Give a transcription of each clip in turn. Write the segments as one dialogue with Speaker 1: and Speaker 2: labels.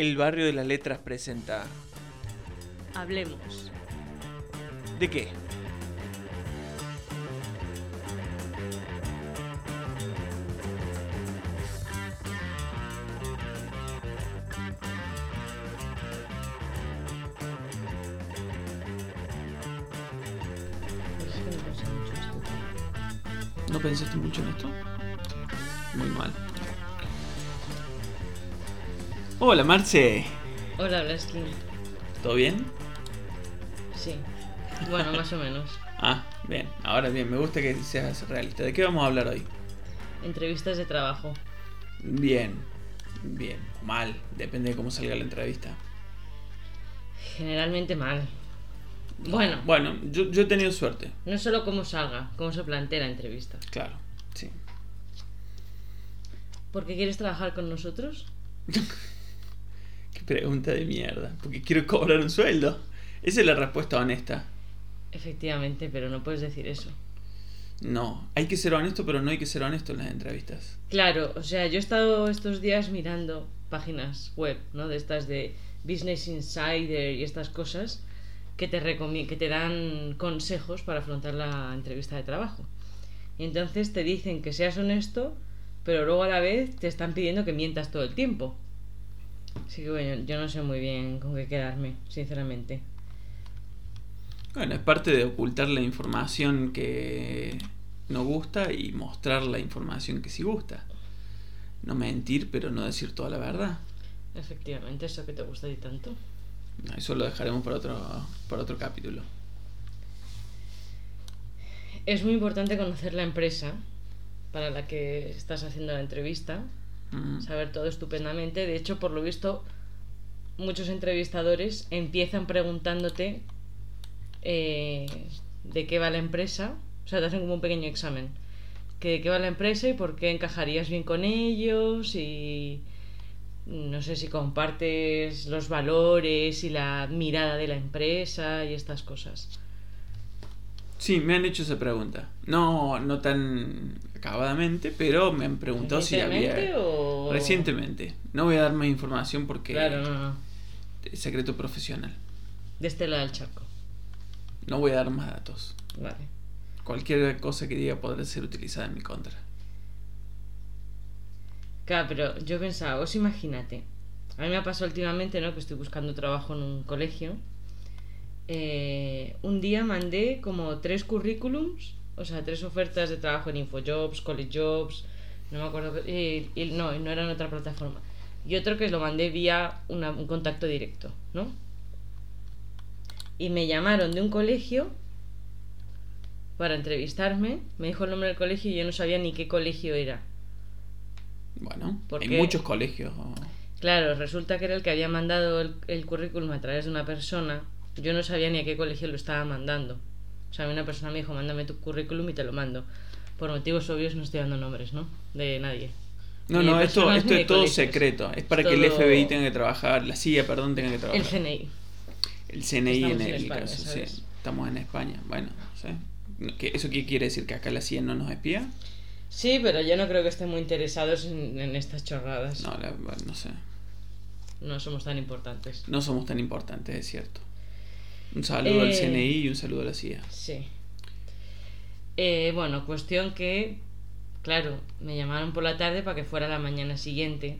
Speaker 1: El barrio de las letras presenta.
Speaker 2: Hablemos.
Speaker 1: ¿De qué? ¿No pensaste mucho en esto? Muy mal. Hola, Marce.
Speaker 2: Hola, Blaskin.
Speaker 1: ¿Todo bien?
Speaker 2: Sí. Bueno, más o menos.
Speaker 1: Ah, bien. Ahora bien, me gusta que seas realista. ¿De qué vamos a hablar hoy?
Speaker 2: Entrevistas de trabajo.
Speaker 1: Bien. Bien. Mal. Depende de cómo salga la entrevista.
Speaker 2: Generalmente mal. Bueno,
Speaker 1: Bueno, yo, yo he tenido suerte.
Speaker 2: no solo cómo salga, cómo se plantea la entrevista.
Speaker 1: Claro. Sí.
Speaker 2: ¿Por qué quieres trabajar con nosotros?
Speaker 1: Qué pregunta de mierda. Porque quiero cobrar un sueldo. Esa es la respuesta honesta.
Speaker 2: Efectivamente, pero no puedes decir eso.
Speaker 1: No, hay que ser honesto, pero no hay que ser honesto en las entrevistas.
Speaker 2: Claro, o sea, yo he estado estos días mirando páginas web, ¿no? De estas de Business Insider y estas cosas que te que te dan consejos para afrontar la entrevista de trabajo. Y entonces te dicen que seas honesto, pero luego a la vez te están pidiendo que mientas todo el tiempo. Así que bueno, yo no sé muy bien con qué quedarme, sinceramente.
Speaker 1: Bueno, es parte de ocultar la información que no gusta y mostrar la información que sí gusta. No mentir, pero no decir toda la verdad.
Speaker 2: Efectivamente, eso que te gusta ti tanto.
Speaker 1: Eso lo dejaremos para otro, para otro capítulo.
Speaker 2: Es muy importante conocer la empresa para la que estás haciendo la entrevista,
Speaker 1: Mm.
Speaker 2: saber todo estupendamente. De hecho, por lo visto, muchos entrevistadores empiezan preguntándote eh, de qué va la empresa. O sea, te hacen como un pequeño examen. Que de qué va la empresa y por qué encajarías bien con ellos y no sé si compartes los valores y la mirada de la empresa y estas cosas.
Speaker 1: Sí, me han hecho esa pregunta. No, no tan acabadamente, pero me han preguntado si había...
Speaker 2: ¿Recientemente o...?
Speaker 1: Recientemente. No voy a dar más información porque
Speaker 2: Claro, no, no.
Speaker 1: es secreto profesional.
Speaker 2: De este lado del charco.
Speaker 1: No voy a dar más datos.
Speaker 2: Vale.
Speaker 1: Cualquier cosa que diga podrá ser utilizada en mi contra.
Speaker 2: Claro, pero yo pensaba, vos imagínate. A mí me ha pasado últimamente, ¿no? Que estoy buscando trabajo en un colegio. Eh, un día mandé como tres currículums, o sea, tres ofertas de trabajo en Infojobs, College Jobs, no me acuerdo, y, y no, no era en otra plataforma. Y otro que lo mandé vía una- un contacto directo, ¿no? Y me llamaron de un colegio para entrevistarme, me dijo el nombre del colegio y yo no sabía ni qué colegio era.
Speaker 1: Bueno,
Speaker 2: ¿Por
Speaker 1: hay muchos colegios.
Speaker 2: Claro, resulta que era el que había mandado el, el currículum a través de una persona. Yo no sabía ni a qué colegio lo estaba mandando. O sea, una persona me dijo, mándame tu currículum y te lo mando. Por motivos obvios no estoy dando nombres, ¿no? De nadie.
Speaker 1: No, no, esto, esto es todo
Speaker 2: colegios.
Speaker 1: secreto. Es para que el FBI tenga que trabajar, la CIA, perdón, tenga que
Speaker 2: El
Speaker 1: trabajar.
Speaker 2: CNI.
Speaker 1: El CNI en el
Speaker 2: España,
Speaker 1: caso, sí. Estamos en España. Bueno, sí. ¿Qué- ¿Eso qué quiere decir? ¿Que acá la CIA no nos espía?
Speaker 2: Sí, pero yo no creo que estén muy interesados en, en estas chorradas.
Speaker 1: No, la- no sé.
Speaker 2: No somos tan importantes.
Speaker 1: No somos tan importantes, es cierto. Un saludo al
Speaker 2: Eh,
Speaker 1: CNI y un saludo a la CIA.
Speaker 2: Sí. Eh, bueno, cuestión que, claro, me llamaron por la tarde para que fuera la mañana siguiente.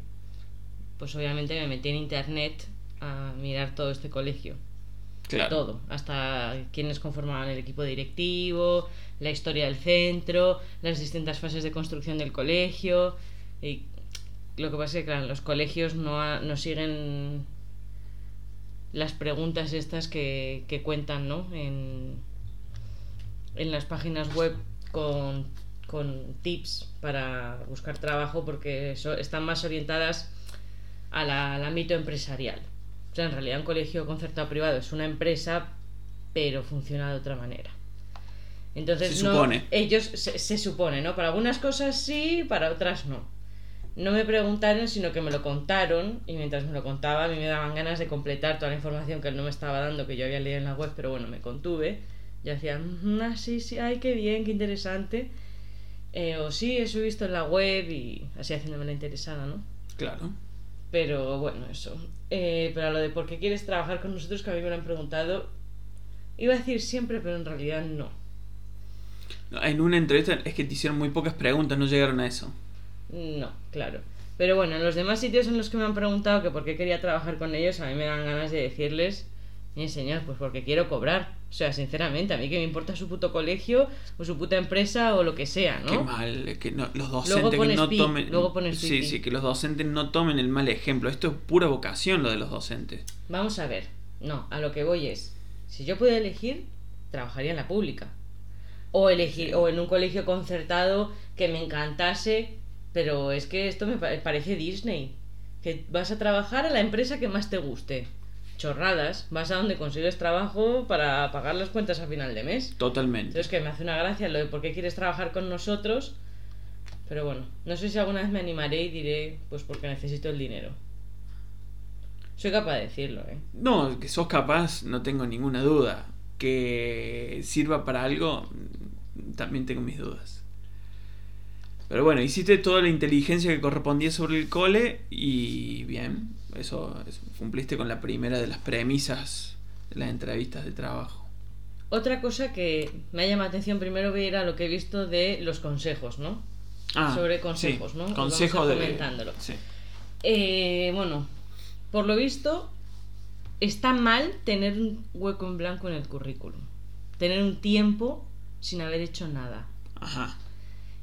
Speaker 2: Pues obviamente me metí en internet a mirar todo este colegio.
Speaker 1: Claro.
Speaker 2: Todo, hasta quiénes conformaban el equipo directivo, la historia del centro, las distintas fases de construcción del colegio. Y lo que pasa es que, claro, los colegios no, ha- no siguen las preguntas estas que, que cuentan, ¿no? En, en las páginas web con, con tips para buscar trabajo porque so- están más orientadas a la- al ámbito empresarial. O sea, en realidad un colegio concertado privado es una empresa, pero funciona de otra manera. Entonces,
Speaker 1: Se
Speaker 2: no,
Speaker 1: supone.
Speaker 2: ellos se, se supone, ¿no? Para algunas cosas sí, para otras no. No me preguntaron, sino que me lo contaron y mientras me lo contaba a mí me daban ganas de completar toda la información que él no me estaba dando, que yo había leído en la web, pero bueno, me contuve. Yo hacía, "Mm, ah, sí, sí, ay, qué bien, qué interesante. Eh, o sí, eso he visto en la web y así haciéndome la interesada, ¿no?
Speaker 1: Claro.
Speaker 2: Pero bueno, eso. Eh, pero a lo de por qué quieres trabajar con nosotros, que a mí me lo han preguntado, iba a decir siempre, pero en realidad no.
Speaker 1: En una entrevista es que te hicieron muy pocas preguntas, no llegaron a eso.
Speaker 2: No, claro. Pero bueno, en los demás sitios en los que me han preguntado que por qué quería trabajar con ellos, a mí me dan ganas de decirles, mi señor, pues porque quiero cobrar. O sea, sinceramente, a mí que me importa su puto colegio o su puta empresa o lo que sea, ¿no?
Speaker 1: Qué mal, que no- los docentes que
Speaker 2: pones
Speaker 1: no
Speaker 2: pi,
Speaker 1: tomen.
Speaker 2: luego pones
Speaker 1: sí, sí, que los docentes no tomen el mal ejemplo. Esto es pura vocación lo de los docentes.
Speaker 2: Vamos a ver. No, a lo que voy es, si yo pudiera elegir, trabajaría en la pública. O elegir, o en un colegio concertado que me encantase, pero es que esto me pa- parece Disney. Que vas a trabajar a la empresa que más te guste. Chorradas, vas a donde consigues trabajo para pagar las cuentas a final de mes.
Speaker 1: Totalmente.
Speaker 2: Entonces que me hace una gracia lo de por qué quieres trabajar con nosotros. Pero bueno, no sé si alguna vez me animaré y diré, pues porque necesito el dinero. Soy capaz de decirlo, ¿eh?
Speaker 1: No, que sos capaz, no tengo ninguna duda. Que sirva para algo, también tengo mis dudas. Pero bueno, hiciste toda la inteligencia que correspondía sobre el cole y bien, eso, eso, cumpliste con la primera de las premisas de las entrevistas de trabajo.
Speaker 2: Otra cosa que me la atención, primero voy a ir a lo que he visto de los consejos, ¿no? Sobre consejos,
Speaker 1: sí,
Speaker 2: ¿no?
Speaker 1: Consejos de...
Speaker 2: comentándolo.
Speaker 1: Sí.
Speaker 2: Eh, bueno, por lo visto, está mal tener un hueco en blanco en el currículum. Tener un tiempo sin haber hecho nada.
Speaker 1: Ajá.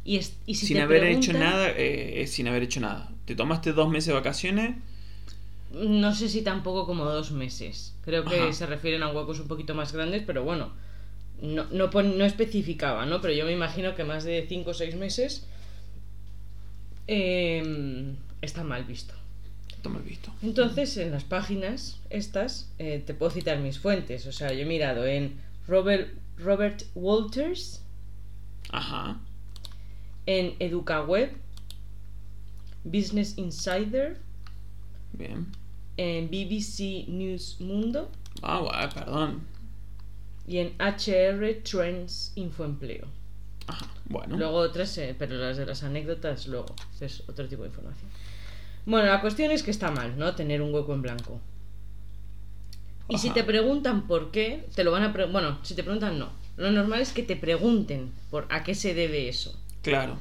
Speaker 2: Y, es- y si
Speaker 1: sin
Speaker 2: te
Speaker 1: haber hecho nada, eh, es sin haber hecho nada. Te tomaste dos meses de vacaciones,
Speaker 2: No sé si tampoco como dos meses. Creo que
Speaker 1: Ajá.
Speaker 2: se refieren a huecos un poquito más grandes, pero bueno, no, no, no especificaba, ¿no? Pero yo me imagino que más de cinco o seis meses eh, está mal visto.
Speaker 1: toma el visto.
Speaker 2: Entonces, en las páginas estas, eh, te puedo citar mis fuentes. O sea, yo he mirado en Robert, Robert Walters,
Speaker 1: Ajá.
Speaker 2: En EducaWeb, Business Insider,
Speaker 1: Bien.
Speaker 2: en BBC News Mundo
Speaker 1: Ah, guay, perdón.
Speaker 2: y en HR Trends Infoempleo.
Speaker 1: Ajá. Bueno.
Speaker 2: Luego otras, eh, pero las de las anécdotas luego, es otro tipo de información. Bueno, la cuestión es que está mal, ¿no? Tener un hueco en blanco. Y si te preguntan por qué, te lo van a... bueno, si te preguntan, no. Lo normal es que te pregunten por a qué se debe eso.
Speaker 1: Claro.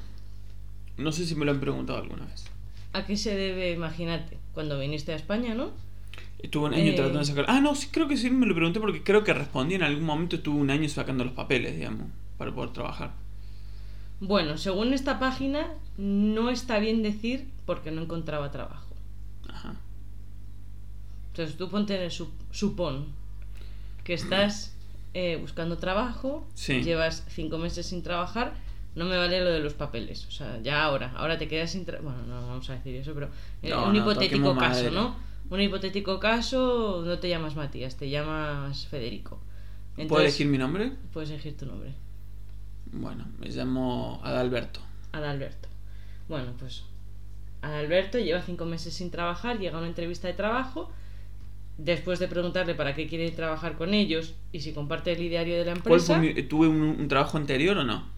Speaker 1: No sé si me lo han preguntado alguna vez.
Speaker 2: ¿A qué se debe, imagínate, cuando viniste a España, no?
Speaker 1: Estuve un año
Speaker 2: Eh.
Speaker 1: tratando de sacar. Ah, no, sí, creo que sí me lo pregunté porque creo que respondí en algún momento. Estuve un año sacando los papeles, digamos, para poder trabajar.
Speaker 2: Bueno, según esta página, no está bien decir porque no encontraba trabajo.
Speaker 1: Ajá.
Speaker 2: Entonces tú ponte en el sup- supón que estás eh, buscando trabajo,
Speaker 1: Sí.
Speaker 2: llevas cinco meses sin trabajar, no me vale lo de los papeles. O sea, ya ahora, ahora te quedas sin. Bueno, no vamos a decir eso, pero eh,
Speaker 1: No,
Speaker 2: un
Speaker 1: no,
Speaker 2: hipotético caso. ¿no? Un hipotético caso, no te llamas Matías, te llamas Federico.
Speaker 1: ¿Puedo
Speaker 2: Entonces,
Speaker 1: elegir mi nombre?
Speaker 2: Puedes elegir tu nombre,
Speaker 1: Bueno, me llamo Adalberto.
Speaker 2: Adalberto. Bueno, pues Adalberto lleva cinco meses sin trabajar, llega a una entrevista de trabajo. Después de preguntarle para qué quiere trabajar con ellos y si comparte el ideario de la
Speaker 1: ¿Cuál
Speaker 2: empresa,
Speaker 1: ¿Tuve un, un trabajo anterior o no?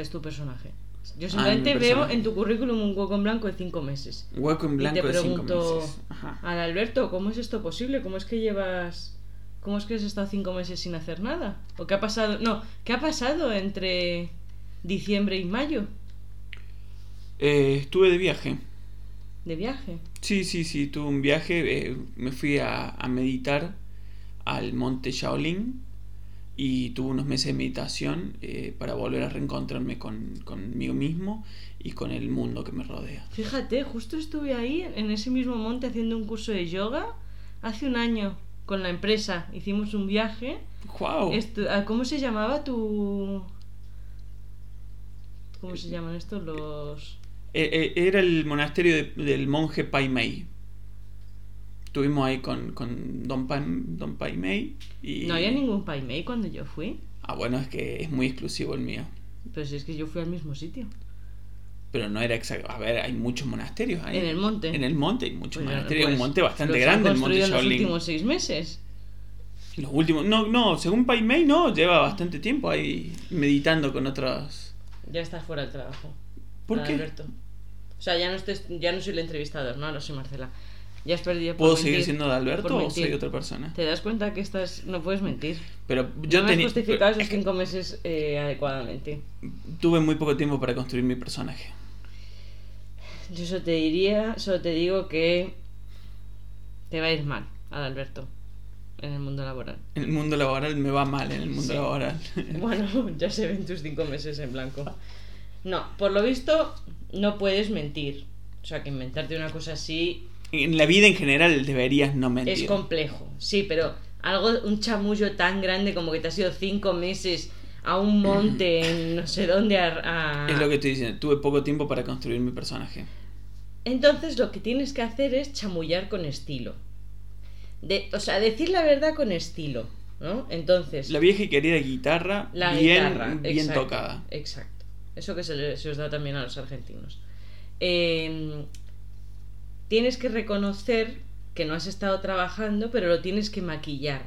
Speaker 2: Es tu personaje. Yo
Speaker 1: Ah,
Speaker 2: simplemente veo en tu currículum un hueco en blanco de cinco meses.
Speaker 1: Hueco en
Speaker 2: Y
Speaker 1: blanco
Speaker 2: te
Speaker 1: de cinco
Speaker 2: pregunto,
Speaker 1: meses. Ajá.
Speaker 2: Adalberto, ¿cómo es esto posible? ¿Cómo es que llevas... ¿Cómo es que has estado cinco meses sin hacer nada? ¿O qué ha pasado? No, ¿qué ha pasado entre diciembre y mayo
Speaker 1: Eh, estuve de viaje.
Speaker 2: de viaje?
Speaker 1: Sí, sí, sí, tuve un viaje. eh, me fui a, a meditar al monte Shaolin y tuve unos meses de meditación eh, para volver a reencontrarme con, conmigo mismo y con el mundo que me rodea.
Speaker 2: Fíjate, justo estuve ahí, en ese mismo monte, haciendo un curso de yoga hace un año con la empresa. Hicimos un viaje.
Speaker 1: ¡Wow!
Speaker 2: Ah, ¿Cómo se llamaba tu...? ¿Cómo se llaman estos? Los...
Speaker 1: Eh, eh, era el monasterio de- del monje Pai Mei. Estuvimos ahí con, con Don, Pai, Don Pai Mei y...
Speaker 2: No había ningún Pai Mei cuando yo fui.
Speaker 1: Ah, bueno, es que es muy exclusivo el mío.
Speaker 2: Pero si es que yo fui al mismo sitio.
Speaker 1: Pero no era exacto. A ver, hay muchos monasterios ahí.
Speaker 2: En el monte.
Speaker 1: En el monte hay muchos
Speaker 2: Pues,
Speaker 1: monasterios.
Speaker 2: pues,
Speaker 1: un monte bastante grande, el monte
Speaker 2: en los
Speaker 1: Shaolin.
Speaker 2: últimos seis meses.
Speaker 1: Los últimos. No, no, según Pai Mei, no. Lleva bastante tiempo ahí meditando con otros.
Speaker 2: Ya estás fuera del trabajo.
Speaker 1: ¿Por qué?
Speaker 2: Alberto. O sea, ya no, estés, ya no soy el entrevistador, no, ahora soy Marcela. Ya has perdido
Speaker 1: ¿Puedo
Speaker 2: mentir,
Speaker 1: seguir siendo de Alberto o soy otra persona?
Speaker 2: ¿Te das cuenta que estás, no puedes mentir?
Speaker 1: Pero yo
Speaker 2: no
Speaker 1: teni-
Speaker 2: justificado esos cinco meses eh, adecuadamente.
Speaker 1: tuve muy poco tiempo para construir mi personaje.
Speaker 2: Yo solo te diría, solo te digo que te va a ir mal, Adalberto, en el mundo laboral.
Speaker 1: En el mundo laboral me va mal, en el mundo
Speaker 2: Sí.
Speaker 1: laboral.
Speaker 2: Bueno, ya se ven tus cinco meses en blanco. No, por lo visto no puedes mentir. O sea, que inventarte una cosa así
Speaker 1: en la vida en general deberías no mentir.
Speaker 2: es complejo. Sí, pero algo, un chamullo tan grande como que te has ido cinco meses a un monte en no sé dónde a... a-
Speaker 1: Es lo que estoy diciendo. Tuve poco tiempo para construir mi personaje.
Speaker 2: Entonces lo que tienes que hacer es chamullar con estilo. De, o sea, decir la verdad con estilo, ¿no? Entonces...
Speaker 1: La vieja y querida guitarra,
Speaker 2: La
Speaker 1: bien,
Speaker 2: guitarra,
Speaker 1: bien
Speaker 2: exacto,
Speaker 1: tocada.
Speaker 2: Exacto. Eso que se, se os da también a los argentinos. Eh, tienes que reconocer que no has estado trabajando, pero lo tienes que maquillar.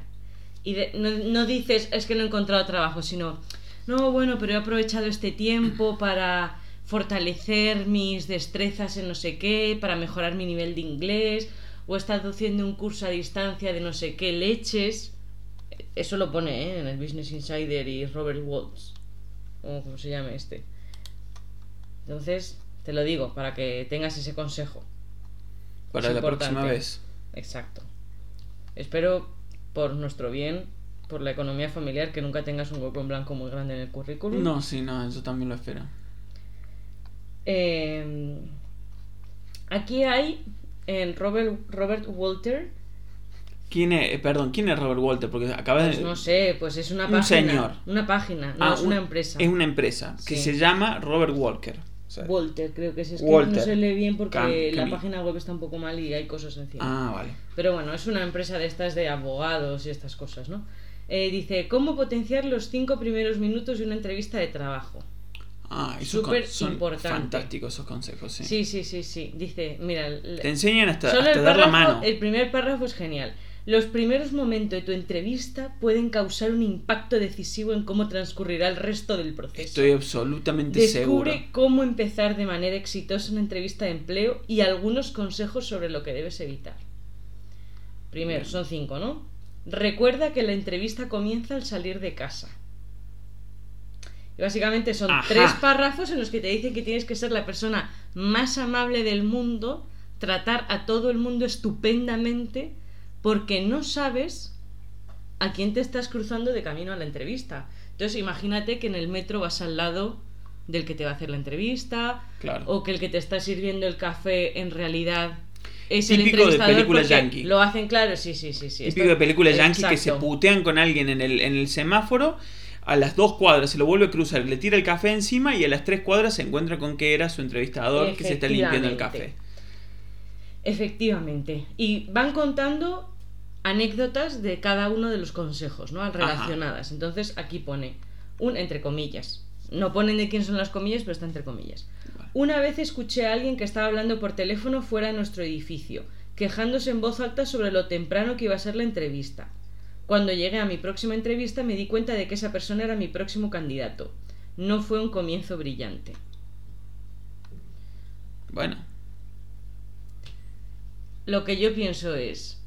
Speaker 2: Y de- no, dices, es que no he encontrado trabajo, sino, no, bueno, pero he aprovechado este tiempo para fortalecer mis destrezas en no sé qué, para mejorar mi nivel de inglés, o he haciendo un curso a distancia de no sé qué leches. Eso lo pone ¿eh? en el Business Insider y Robert Waltz, o como se llame este. Entonces, te lo digo, para que tengas ese consejo.
Speaker 1: Para
Speaker 2: Es
Speaker 1: la
Speaker 2: importante.
Speaker 1: próxima vez.
Speaker 2: Exacto. Espero, por nuestro bien, por la economía familiar, que nunca tengas un hueco en blanco muy grande en el currículum.
Speaker 1: No, sí, no, yo también lo espero.
Speaker 2: Eh, aquí hay en Robert, Robert Walter,
Speaker 1: ¿Quién es, eh, perdón, quién es Robert Walter? Porque acaba
Speaker 2: pues
Speaker 1: de...
Speaker 2: no sé, pues es una
Speaker 1: Un
Speaker 2: página.
Speaker 1: señor.
Speaker 2: Una página, no
Speaker 1: Ah,
Speaker 2: es
Speaker 1: un-
Speaker 2: una empresa.
Speaker 1: Es una empresa que
Speaker 2: Sí.
Speaker 1: se llama Robert Walker. O sea,
Speaker 2: Walter, creo que es, es que
Speaker 1: Walter.
Speaker 2: no se lee bien porque
Speaker 1: Cam-
Speaker 2: la página web está un poco mal y hay cosas encima.
Speaker 1: Ah, vale.
Speaker 2: Pero bueno, es una empresa de estas de abogados y estas cosas, ¿no? Eh, dice, ¿cómo potenciar los cinco primeros minutos de una entrevista de trabajo?
Speaker 1: Ah, esos
Speaker 2: Súper importante.
Speaker 1: fantásticos esos consejos, sí.
Speaker 2: Sí, sí, sí, sí. Dice, mira,
Speaker 1: Te enseñan hasta,
Speaker 2: solo
Speaker 1: hasta
Speaker 2: el
Speaker 1: dar la
Speaker 2: párrafo-
Speaker 1: mano.
Speaker 2: El primer párrafo es genial. Los primeros momentos de tu entrevista pueden causar un impacto decisivo en cómo transcurrirá el resto del proceso.
Speaker 1: Estoy absolutamente
Speaker 2: Descubre
Speaker 1: seguro.
Speaker 2: cómo empezar de manera exitosa una entrevista de empleo y algunos consejos sobre lo que debes evitar. Primero,
Speaker 1: Bien.
Speaker 2: son cinco, ¿no? Recuerda que la entrevista comienza al salir de casa. Y básicamente son
Speaker 1: Ajá.
Speaker 2: tres párrafos en los que te dicen que tienes que ser la persona más amable del mundo, tratar a todo el mundo estupendamente, porque no sabes a quién te estás cruzando de camino a la entrevista. Entonces, imagínate que en el metro vas al lado del que te va a hacer la entrevista,
Speaker 1: Claro.
Speaker 2: o que el que te está sirviendo el café en realidad es el
Speaker 1: Típico de
Speaker 2: entrevistador
Speaker 1: película
Speaker 2: porque
Speaker 1: yankee.
Speaker 2: Lo hacen claro, sí, sí, sí. sí.
Speaker 1: Típico
Speaker 2: Esto-
Speaker 1: de película yankee que se putean con alguien en el, en el semáforo. A las dos cuadras se lo vuelve a cruzar, le tira el café encima y a las tres cuadras se encuentra con que era su entrevistador que se está limpiando el café.
Speaker 2: Efectivamente. Y van contando anécdotas de cada uno de los consejos, ¿no? Relacionadas. Entonces aquí pone un entre comillas. No ponen de quién son las comillas, pero está entre comillas.
Speaker 1: Vale.
Speaker 2: Una vez escuché a alguien que estaba hablando por teléfono fuera de nuestro edificio, quejándose en voz alta sobre lo temprano que iba a ser la entrevista. Cuando llegué a mi próxima entrevista me di cuenta de que esa persona era mi próximo candidato. No fue un comienzo brillante.
Speaker 1: Bueno,
Speaker 2: Lo que yo pienso es,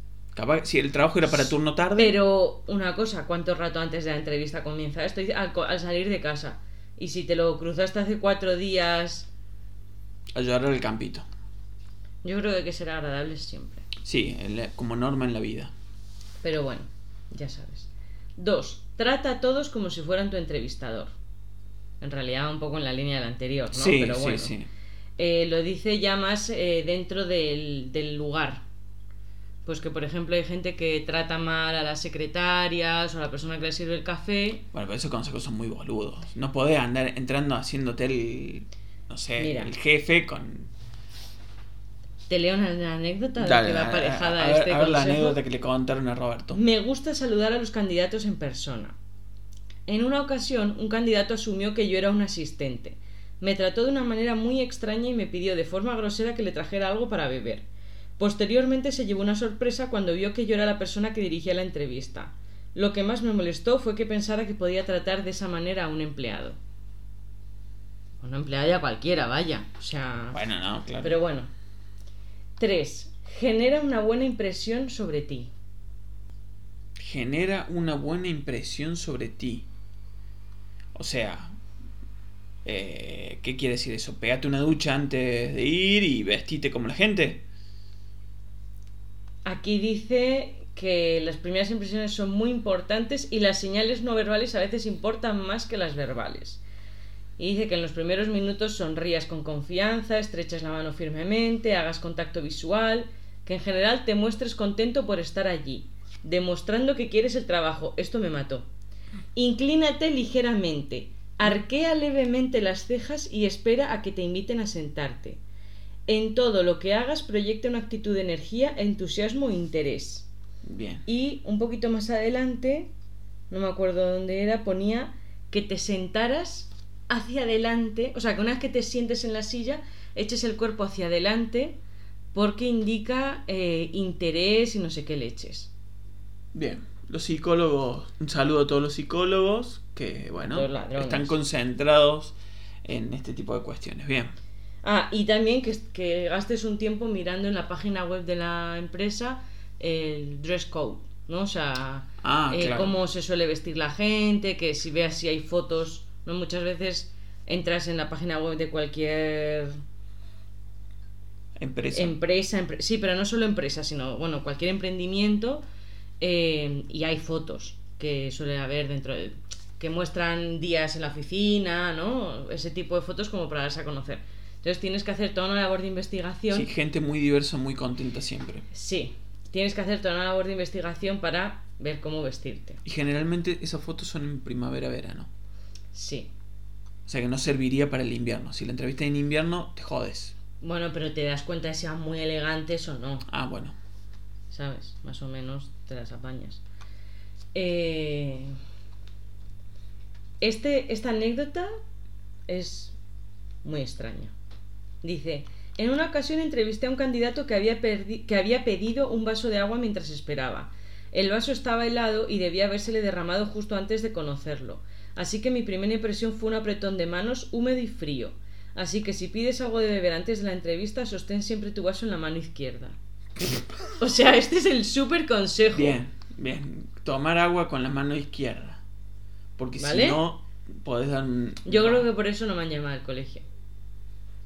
Speaker 1: si el trabajo era para turno tarde,
Speaker 2: Pero una cosa, ¿cuánto rato antes de la entrevista comienza esto? Al, al salir de casa. Y si te lo cruzaste hace cuatro días,
Speaker 1: ayudar al campito.
Speaker 2: yo creo que hay que ser agradables siempre.
Speaker 1: Sí, como norma en la vida.
Speaker 2: Pero bueno, ya sabes. Dos, trata a todos como si fueran tu entrevistador. En realidad un poco en la línea del anterior, ¿no?
Speaker 1: sí,
Speaker 2: Pero
Speaker 1: sí, sí.
Speaker 2: Eh, lo dice ya más eh, dentro del, del lugar. Pues que, por ejemplo, hay gente que trata mal a las secretarias o a la persona que le sirve el café.
Speaker 1: Bueno, pero esos consejos son muy boludos. No podés andar entrando haciéndote el, no sé,
Speaker 2: Mira.
Speaker 1: el jefe con...
Speaker 2: Te leo una, anécdota de
Speaker 1: Dale,
Speaker 2: que va
Speaker 1: a-
Speaker 2: aparejada
Speaker 1: a,
Speaker 2: a
Speaker 1: ver-
Speaker 2: este
Speaker 1: a ver la
Speaker 2: consejo.
Speaker 1: anécdota que le contaron a Roberto.
Speaker 2: Me gusta saludar a los candidatos en persona. En una ocasión, un candidato asumió que yo era un asistente. Me trató de una manera muy extraña y me pidió de forma grosera que le trajera algo para beber. Posteriormente se llevó una sorpresa cuando vio que yo era la persona que dirigía la entrevista. Lo que más me molestó fue que pensara que podía tratar de esa manera a un empleado. una empleada ya cualquiera, vaya. O sea.
Speaker 1: Bueno, no, claro.
Speaker 2: Pero bueno. 3. Genera una buena impresión sobre ti.
Speaker 1: Genera una buena impresión sobre ti. O sea, eh, ¿qué quiere decir eso? Pégate una ducha antes de ir y vestite como la gente.
Speaker 2: Aquí dice que las primeras impresiones son muy importantes y las señales no verbales a veces importan más que las verbales. Y dice que en los primeros minutos sonrías con confianza, estrechas la mano firmemente, hagas contacto visual, que en general te muestres contento por estar allí, demostrando que quieres el trabajo. Esto me mató. Inclínate ligeramente, arquea levemente las cejas y espera a que te inviten a sentarte. En todo lo que hagas proyecta una actitud de energía, entusiasmo e interés.
Speaker 1: Bien.
Speaker 2: Y un poquito más adelante, no me acuerdo dónde era, ponía que te sentaras hacia adelante, o sea, que una vez que te sientes en la silla, eches el cuerpo hacia adelante porque indica eh, interés y no sé qué leches.
Speaker 1: Bien. Los psicólogos, un saludo a todos los psicólogos que, bueno, están concentrados en este tipo de cuestiones. Bien.
Speaker 2: Ah, y también que, que gastes un tiempo mirando en la página web de la empresa el dress code, ¿no? O sea,
Speaker 1: Ah,
Speaker 2: eh,
Speaker 1: claro.
Speaker 2: cómo se suele vestir la gente, que si veas si hay fotos, ¿no? Muchas veces entras en la página web de cualquier
Speaker 1: Empresa.
Speaker 2: empresa, empre- sí, pero no solo empresa, sino, bueno, cualquier emprendimiento eh, y hay fotos que suele haber dentro de, que muestran días en la oficina, ¿no? Ese tipo de fotos como para darse a conocer. Entonces tienes que hacer toda una labor de investigación.
Speaker 1: Sí, gente muy diversa, muy contenta siempre.
Speaker 2: Sí, tienes que hacer toda una labor de investigación para ver cómo vestirte.
Speaker 1: Y generalmente esas fotos son en primavera-verano.
Speaker 2: Sí.
Speaker 1: O sea que no serviría para el invierno. Si la entrevista en invierno, te jodes.
Speaker 2: Bueno, pero te das cuenta de si sean muy elegantes o no,
Speaker 1: Ah, bueno.
Speaker 2: ¿sabes? Más o menos te las apañas. Eh, Este, esta anécdota es muy extraña. Dice, en una ocasión entrevisté a un candidato que había, que había pedido un vaso de agua mientras esperaba. El vaso estaba helado y debía habérsele derramado justo antes de conocerlo. Así que mi primera impresión fue un apretón de manos húmedo y frío. Así que si pides algo de beber antes de la entrevista, sostén siempre tu vaso en la mano izquierda. O sea, este es el súper consejo.
Speaker 1: Bien, bien. Tomar agua con la mano izquierda. Porque
Speaker 2: ¿Vale?
Speaker 1: si no, podés dar un...
Speaker 2: Yo creo que por eso no me han llamado al colegio.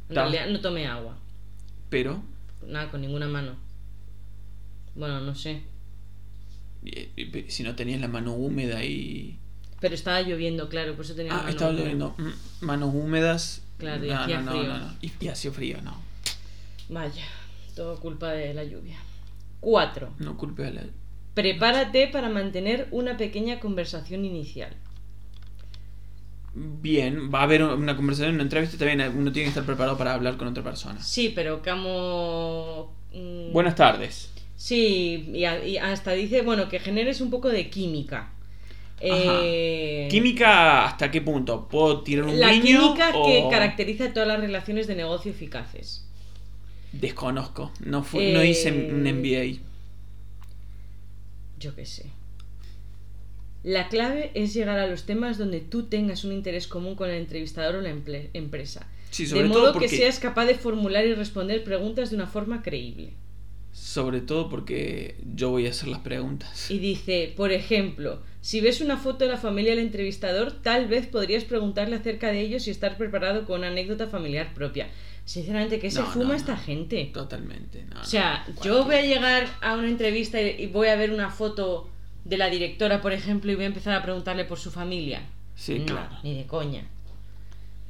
Speaker 2: En
Speaker 1: Ta.
Speaker 2: realidad no tomé agua.
Speaker 1: Pero,
Speaker 2: Nada, con ninguna mano. Bueno, no sé.
Speaker 1: si no tenías la mano húmeda y...
Speaker 2: Pero estaba lloviendo, claro, por eso tenía
Speaker 1: Ah,
Speaker 2: mano
Speaker 1: estaba
Speaker 2: húmeda.
Speaker 1: lloviendo. Mm, Manos húmedas.
Speaker 2: Claro, y
Speaker 1: no,
Speaker 2: hacía
Speaker 1: no,
Speaker 2: frío.
Speaker 1: Y, y hacía frío, no.
Speaker 2: Vaya, todo culpa de la lluvia. 4.
Speaker 1: No culpe a la...
Speaker 2: Prepárate para mantener una pequeña conversación inicial.
Speaker 1: Bien, va a haber una conversación, una entrevista, también uno tiene que estar preparado para hablar con otra persona.
Speaker 2: Sí, pero como... mm,
Speaker 1: Buenas tardes.
Speaker 2: Sí, y, a- y hasta dice, bueno, que generes un poco de química. Eh,
Speaker 1: ¿Química hasta qué punto? ¿Puedo tirar un
Speaker 2: La
Speaker 1: guiño
Speaker 2: química que caracteriza todas las relaciones de negocio eficaces.
Speaker 1: Desconozco. No, fu- no hice
Speaker 2: Eh,
Speaker 1: un MBA.
Speaker 2: Yo qué sé. La clave es llegar a los temas donde tú tengas un interés común con el entrevistador o la empresa.
Speaker 1: Sí,
Speaker 2: De
Speaker 1: sobre
Speaker 2: modo
Speaker 1: todo
Speaker 2: que
Speaker 1: porque...
Speaker 2: seas capaz de formular y responder preguntas de una forma creíble.
Speaker 1: Sobre todo porque yo voy a hacer las preguntas.
Speaker 2: Y dice, por ejemplo, si ves una foto de la familia del entrevistador, tal vez podrías preguntarle acerca de ellos y estar preparado con una anécdota familiar propia. Sinceramente, ¿qué se
Speaker 1: No,
Speaker 2: fuma
Speaker 1: no,
Speaker 2: esta
Speaker 1: no.
Speaker 2: gente?
Speaker 1: Totalmente.
Speaker 2: O sea, yo voy a llegar a una entrevista y y voy a ver una foto de la directora, por ejemplo, y voy a empezar a preguntarle por su familia.
Speaker 1: Sí,
Speaker 2: no,
Speaker 1: claro.
Speaker 2: ni de coña.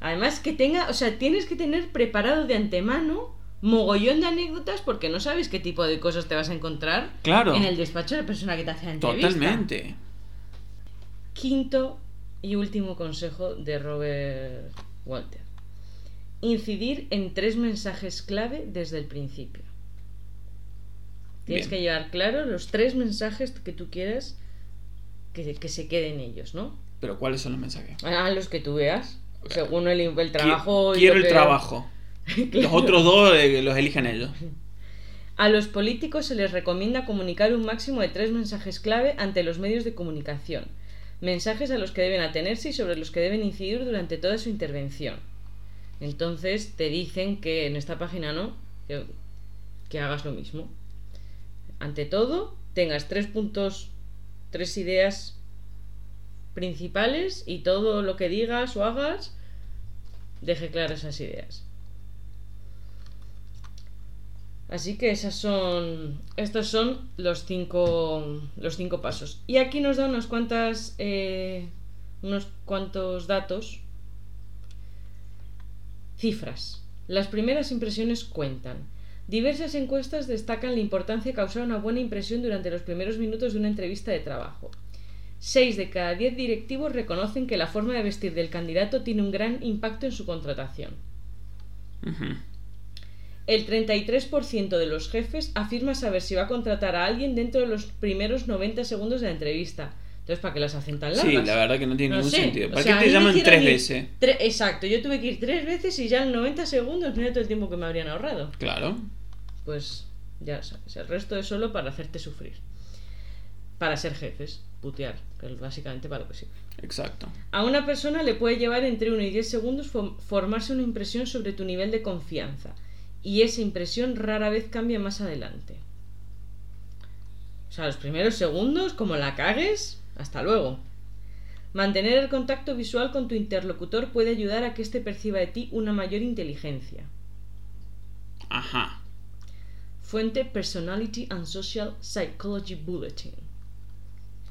Speaker 2: Además que tenga, o sea, tienes que tener preparado de antemano mogollón de anécdotas porque no sabes qué tipo de cosas te vas a encontrar
Speaker 1: Claro.
Speaker 2: en el despacho de la persona que te hace la entrevista.
Speaker 1: Totalmente.
Speaker 2: Quinto y último consejo de Robert Walter. Incidir en tres mensajes clave desde el principio. Tienes
Speaker 1: Bien.
Speaker 2: que llevar claro los tres mensajes que tú quieras que, que se queden ellos, ¿no?
Speaker 1: Pero ¿cuáles son los mensajes?
Speaker 2: A los que tú veas, según el, el trabajo.
Speaker 1: Quiero el trabajo. Los otros dos eh, los eligen ellos.
Speaker 2: A los políticos se les recomienda comunicar un máximo de tres mensajes clave ante los medios de comunicación. Mensajes a los que deben atenerse y sobre los que deben incidir durante toda su intervención. Entonces te dicen que en esta página no, que, hagas lo mismo. Ante todo, tengas tres puntos, tres ideas principales y todo lo que digas o hagas deje claras esas ideas. Así que esas son. Estos son los cinco. los cinco pasos. Y aquí nos da unas cuantas. eh, unos cuantos datos. Cifras. Las primeras impresiones cuentan. Diversas encuestas destacan la importancia de causar una buena impresión durante los primeros minutos de una entrevista de trabajo. Seis de cada diez directivos reconocen que la forma de vestir del candidato tiene un gran impacto en su contratación.
Speaker 1: Ujú.
Speaker 2: El 33% de los jefes afirma saber si va a contratar a alguien dentro de los primeros 90 segundos de la entrevista. Entonces, ¿para qué las hacen tan largas?
Speaker 1: Sí, la verdad que no tiene
Speaker 2: No
Speaker 1: ningún
Speaker 2: sé,
Speaker 1: sentido.
Speaker 2: o
Speaker 1: ¿Para
Speaker 2: sea,
Speaker 1: qué te llaman tres veces?
Speaker 2: tre- Exacto, yo tuve que ir tres veces y ya en 90 segundos, mira todo el tiempo que me habrían ahorrado.
Speaker 1: Claro.
Speaker 2: Pues ya sabes, el resto es solo para hacerte sufrir. Para ser jefes, putear, que es básicamente para lo que sirve.
Speaker 1: Exacto.
Speaker 2: A una persona le puede llevar entre 1 y 10 segundos fo- formarse una impresión sobre tu nivel de confianza. Y esa impresión rara vez cambia más adelante. O sea, los primeros segundos, como la cagues, hasta luego. Mantener el contacto visual con tu interlocutor puede ayudar a que éste perciba de ti una mayor inteligencia.
Speaker 1: Ajá.
Speaker 2: Fuente Personality and Social Psychology Bulletin.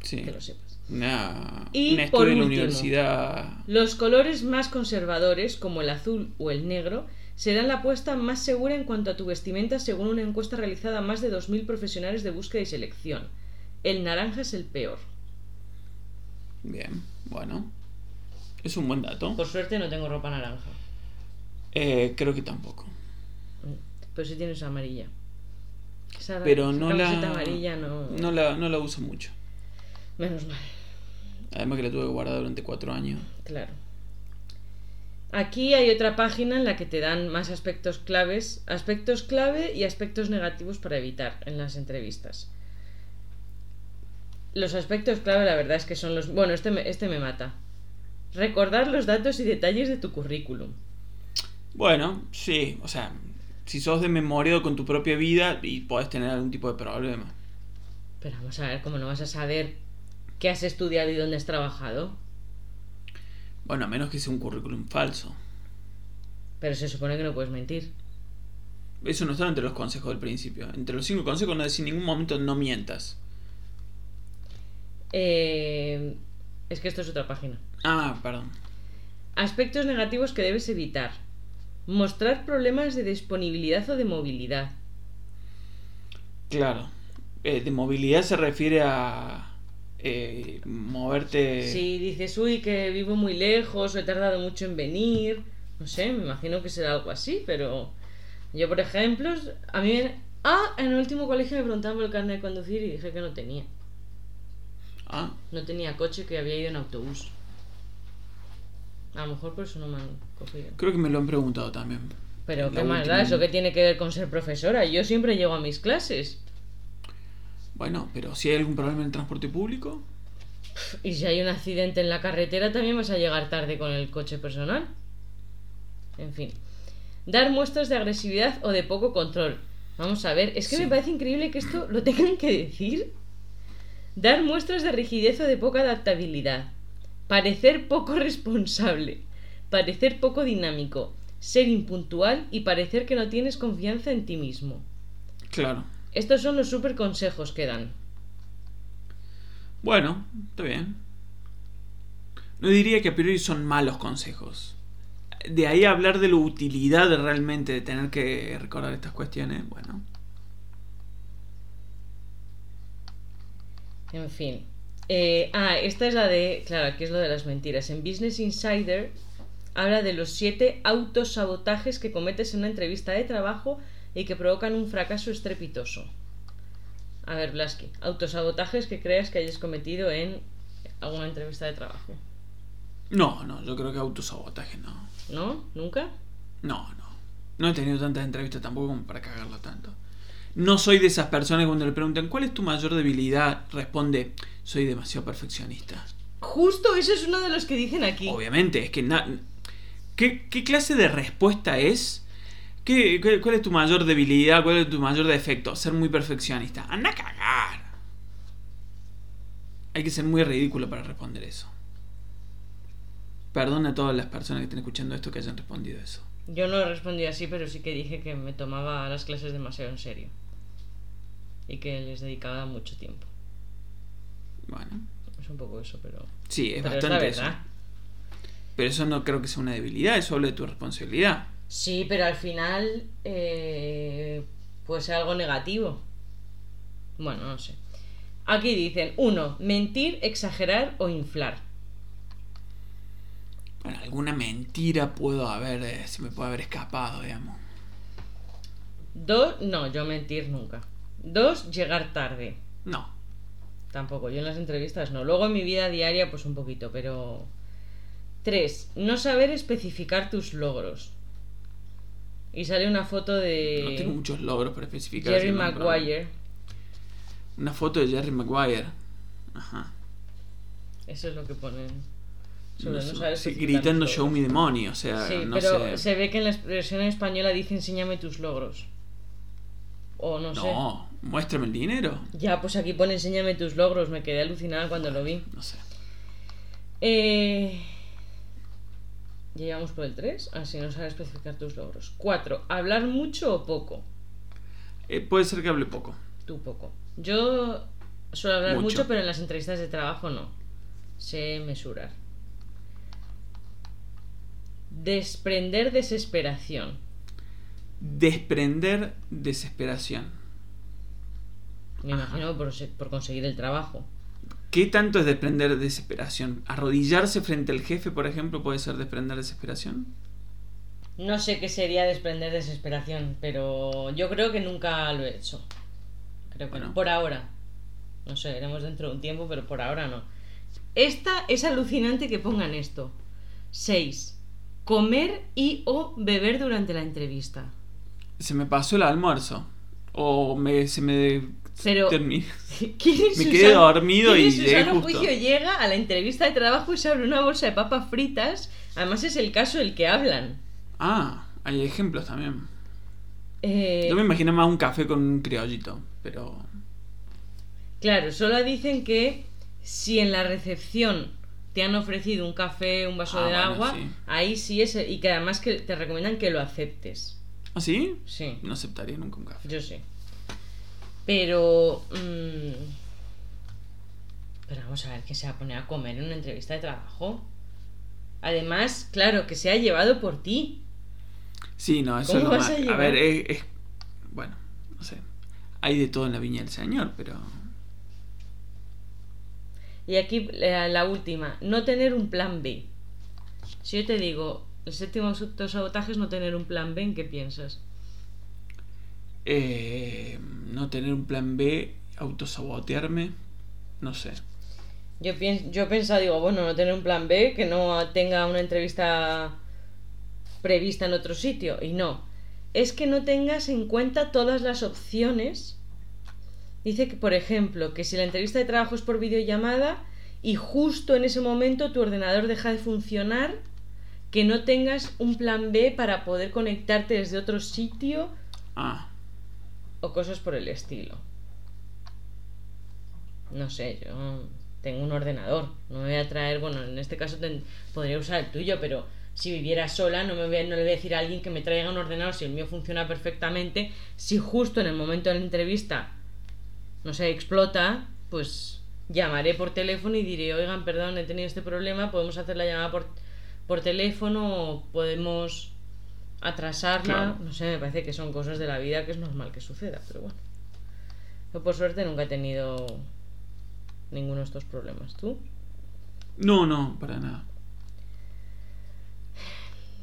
Speaker 1: Sí.
Speaker 2: Que lo sepas.
Speaker 1: Una,
Speaker 2: Y por último.
Speaker 1: universidad.
Speaker 2: Los colores más conservadores, como el azul o el negro, serán la apuesta más segura en cuanto a tu vestimenta según una encuesta realizada a más de 2.000 profesionales de búsqueda y selección. El naranja es el peor.
Speaker 1: Bien, bueno. Es un buen dato.
Speaker 2: Por suerte no tengo ropa naranja.
Speaker 1: Eh, creo que tampoco.
Speaker 2: Pero sí tienes amarilla. Esa
Speaker 1: Pero
Speaker 2: esa
Speaker 1: no la,
Speaker 2: amarilla no...
Speaker 1: no la. No la uso mucho.
Speaker 2: Menos mal,
Speaker 1: Además que la tuve que guardar durante cuatro años.
Speaker 2: claro. Aquí hay otra página en la que te dan más aspectos claves, aspectos clave y aspectos negativos para evitar en las entrevistas. Los aspectos clave, la verdad es que son los. Bueno, este me, este me mata. Recordar los datos y detalles de tu currículum.
Speaker 1: Bueno, sí, o sea, si sos de memoria con tu propia vida y podés tener algún tipo de problema.
Speaker 2: Pero vamos a ver, ¿cómo no vas a saber qué has estudiado y dónde has trabajado?
Speaker 1: Bueno, a menos que sea un currículum falso.
Speaker 2: Pero se supone que no puedes mentir.
Speaker 1: Eso no estaba entre los consejos del principio. Entre los cinco consejos no decís en ningún momento no mientas.
Speaker 2: Eh, es que esto es otra página.
Speaker 1: Ah, perdón.
Speaker 2: Aspectos negativos que debes evitar. Mostrar problemas de disponibilidad o de movilidad.
Speaker 1: Claro. Eh, de movilidad se refiere a eh, moverte.
Speaker 2: Si dices, uy, que vivo muy lejos o he tardado mucho en venir, no sé, me imagino que será algo así, pero yo, por ejemplo, a mí... Ah, en el último colegio me preguntaban por el carnet de conducir y dije que no tenía.
Speaker 1: Ah,
Speaker 2: No tenía coche, que había ido en autobús. A lo mejor por eso no me han cogido.
Speaker 1: creo que me lo han preguntado también.
Speaker 2: Pero qué da, eso que tiene que ver con ser profesora. Yo siempre llego a mis clases.
Speaker 1: Bueno, pero si hay algún problema en el transporte público,
Speaker 2: Y si hay un accidente en la carretera, también vas a llegar tarde con el coche personal. En fin. Dar muestras de agresividad o de poco control. Vamos a ver, es que
Speaker 1: Sí.
Speaker 2: me parece increíble que esto lo tengan que decir. Dar muestras de rigidez o de poca adaptabilidad. Parecer poco responsable. Parecer poco dinámico. Ser impuntual y parecer que no tienes confianza en ti mismo.
Speaker 1: claro.
Speaker 2: Estos son los super consejos que dan.
Speaker 1: Bueno, está bien. No diría que a priori son malos consejos. De ahí hablar de la utilidad de realmente de tener que recordar estas cuestiones, bueno.
Speaker 2: En fin. Eh, ah, esta es la de. Claro, aquí es lo de las mentiras. En Business Insider habla de los siete autosabotajes que cometes en una entrevista de trabajo y que provocan un fracaso estrepitoso. A ver, Blasky, autosabotajes que creas que hayas cometido en alguna entrevista de trabajo.
Speaker 1: No, no, yo creo que autosabotaje no.
Speaker 2: ¿No? ¿Nunca?
Speaker 1: No, no. No he tenido tantas entrevistas tampoco como para cagarla tanto. No soy de esas personas que cuando le preguntan ¿cuál es tu mayor debilidad? responde soy demasiado perfeccionista.
Speaker 2: Justo eso es uno de los que dicen aquí.
Speaker 1: Obviamente, es que na- ¿Qué, qué clase de respuesta es? ¿Qué, qué- cuál es tu mayor debilidad? ¿Cuál es tu mayor defecto? Ser muy perfeccionista. Anda a cagar. Hay que ser muy ridículo para responder eso. Perdona a todas las personas que estén escuchando esto que hayan respondido eso.
Speaker 2: Yo no respondí así, pero sí que dije que me tomaba las clases demasiado en serio. Y que les dedicaba mucho tiempo.
Speaker 1: Bueno,
Speaker 2: Es un poco eso, pero.
Speaker 1: sí, es
Speaker 2: pero es la
Speaker 1: bastante eso. Pero eso no creo que sea una debilidad, eso habla de tu responsabilidad.
Speaker 2: Sí, pero al final eh, puede ser algo negativo. Bueno, no sé. Aquí dicen, uno, mentir, exagerar o inflar.
Speaker 1: Bueno, alguna mentira puedo haber, eh, se me puede haber escapado, digamos.
Speaker 2: Dos, no, yo mentir nunca. Dos, llegar tarde.
Speaker 1: No.
Speaker 2: Tampoco, yo en las entrevistas no. Luego en mi vida diaria, pues un poquito, pero. Tres, no saber especificar tus logros. Y sale una foto de
Speaker 1: No tengo muchos logros para especificar.
Speaker 2: Jerry Maguire.
Speaker 1: Una foto de Jerry Maguire. Ajá.
Speaker 2: Eso es lo que ponen. Sobre
Speaker 1: No sí, gritando show me the money, o sea,
Speaker 2: Sí,
Speaker 1: no
Speaker 2: pero
Speaker 1: sé.
Speaker 2: se ve que en la expresión española dice enséñame tus logros. O no, sé.
Speaker 1: No, muéstrame el dinero.
Speaker 2: Ya, pues aquí pone enséñame tus logros. Me quedé alucinada cuando lo vi.
Speaker 1: No sé.
Speaker 2: Eh... Ya llevamos por el 3. Así no sabes especificar tus logros. 4. ¿Hablar mucho o poco?
Speaker 1: Eh, puede ser que hable poco.
Speaker 2: Tú poco. Yo suelo hablar mucho.
Speaker 1: Mucho.
Speaker 2: pero en las entrevistas de trabajo no. Sé mesurar. Desprender desesperación.
Speaker 1: Desprender desesperación.
Speaker 2: Me imagino por, por conseguir el trabajo.
Speaker 1: ¿Qué tanto es desprender desesperación? ¿Arrodillarse frente al jefe, por ejemplo, puede ser desprender desesperación?
Speaker 2: No sé qué sería desprender desesperación, pero yo creo que nunca lo he hecho. Creo que
Speaker 1: Bueno.
Speaker 2: no. Por ahora. No sé, veremos dentro de un tiempo, pero por ahora no. Esta es alucinante que pongan esto. 6. Comer y o beber durante la entrevista.
Speaker 1: Se me pasó el almuerzo. O me, se me
Speaker 2: Pero
Speaker 1: termi-
Speaker 2: ¿quién en
Speaker 1: Me quedé dormido
Speaker 2: quién
Speaker 1: y llegué
Speaker 2: sano
Speaker 1: justo.
Speaker 2: juicio llega a la entrevista de trabajo y se abre una bolsa de papas fritas. Además es el caso del que hablan.
Speaker 1: Ah, hay ejemplos también.
Speaker 2: Eh,
Speaker 1: Yo me imagino más un café con un criollito, pero...
Speaker 2: Claro, solo dicen que si en la recepción te han ofrecido un café, un vaso
Speaker 1: Ah,
Speaker 2: de
Speaker 1: bueno,
Speaker 2: agua,
Speaker 1: sí.
Speaker 2: ahí sí es. Y que además que te recomiendan que lo aceptes.
Speaker 1: ¿Ah, sí?
Speaker 2: Sí,
Speaker 1: No aceptaría nunca un café.
Speaker 2: yo sí. Pero. mm, pero vamos a ver que se va a poner a comer en una entrevista de trabajo. Además, claro, que se ha llevado por ti.
Speaker 1: Sí, no, eso
Speaker 2: ¿Cómo
Speaker 1: es lo
Speaker 2: vas
Speaker 1: más...
Speaker 2: a
Speaker 1: A,
Speaker 2: llevar?
Speaker 1: ver, es, es- Bueno, no sé. Hay de todo en la viña del señor, pero...
Speaker 2: Y aquí la, la última, no tener un plan B. Si yo te digo, el séptimo autosabotaje es no tener un plan B, ¿en qué piensas?
Speaker 1: Eh, no tener un plan B, autosabotearme, no sé.
Speaker 2: Yo, pienso, yo he pensado, digo, bueno, no tener un plan B, que no tenga una entrevista prevista en otro sitio. Y no. Es que no tengas en cuenta todas las opciones. Dice que, por ejemplo, que si la entrevista de trabajo es por videollamada y justo en ese momento tu ordenador deja de funcionar, que no tengas un plan B para poder conectarte desde otro sitio
Speaker 1: Ah,
Speaker 2: o cosas por el estilo. No sé, yo tengo un ordenador, no me voy a traer, bueno, en este caso ten- podría usar el tuyo, pero si viviera sola no, me voy no le voy a decir a alguien que me traiga un ordenador si el mío funciona perfectamente, si justo en el momento de la entrevista, no sé, explota, pues llamaré por teléfono y diré, oigan, perdón, he tenido este problema, podemos hacer la llamada por, por teléfono podemos atrasarla,
Speaker 1: Claro.
Speaker 2: no sé, me parece que son cosas de la vida que es normal que suceda, pero bueno. Yo por suerte nunca he tenido ninguno de estos problemas. ¿Tú?
Speaker 1: no, no, para nada.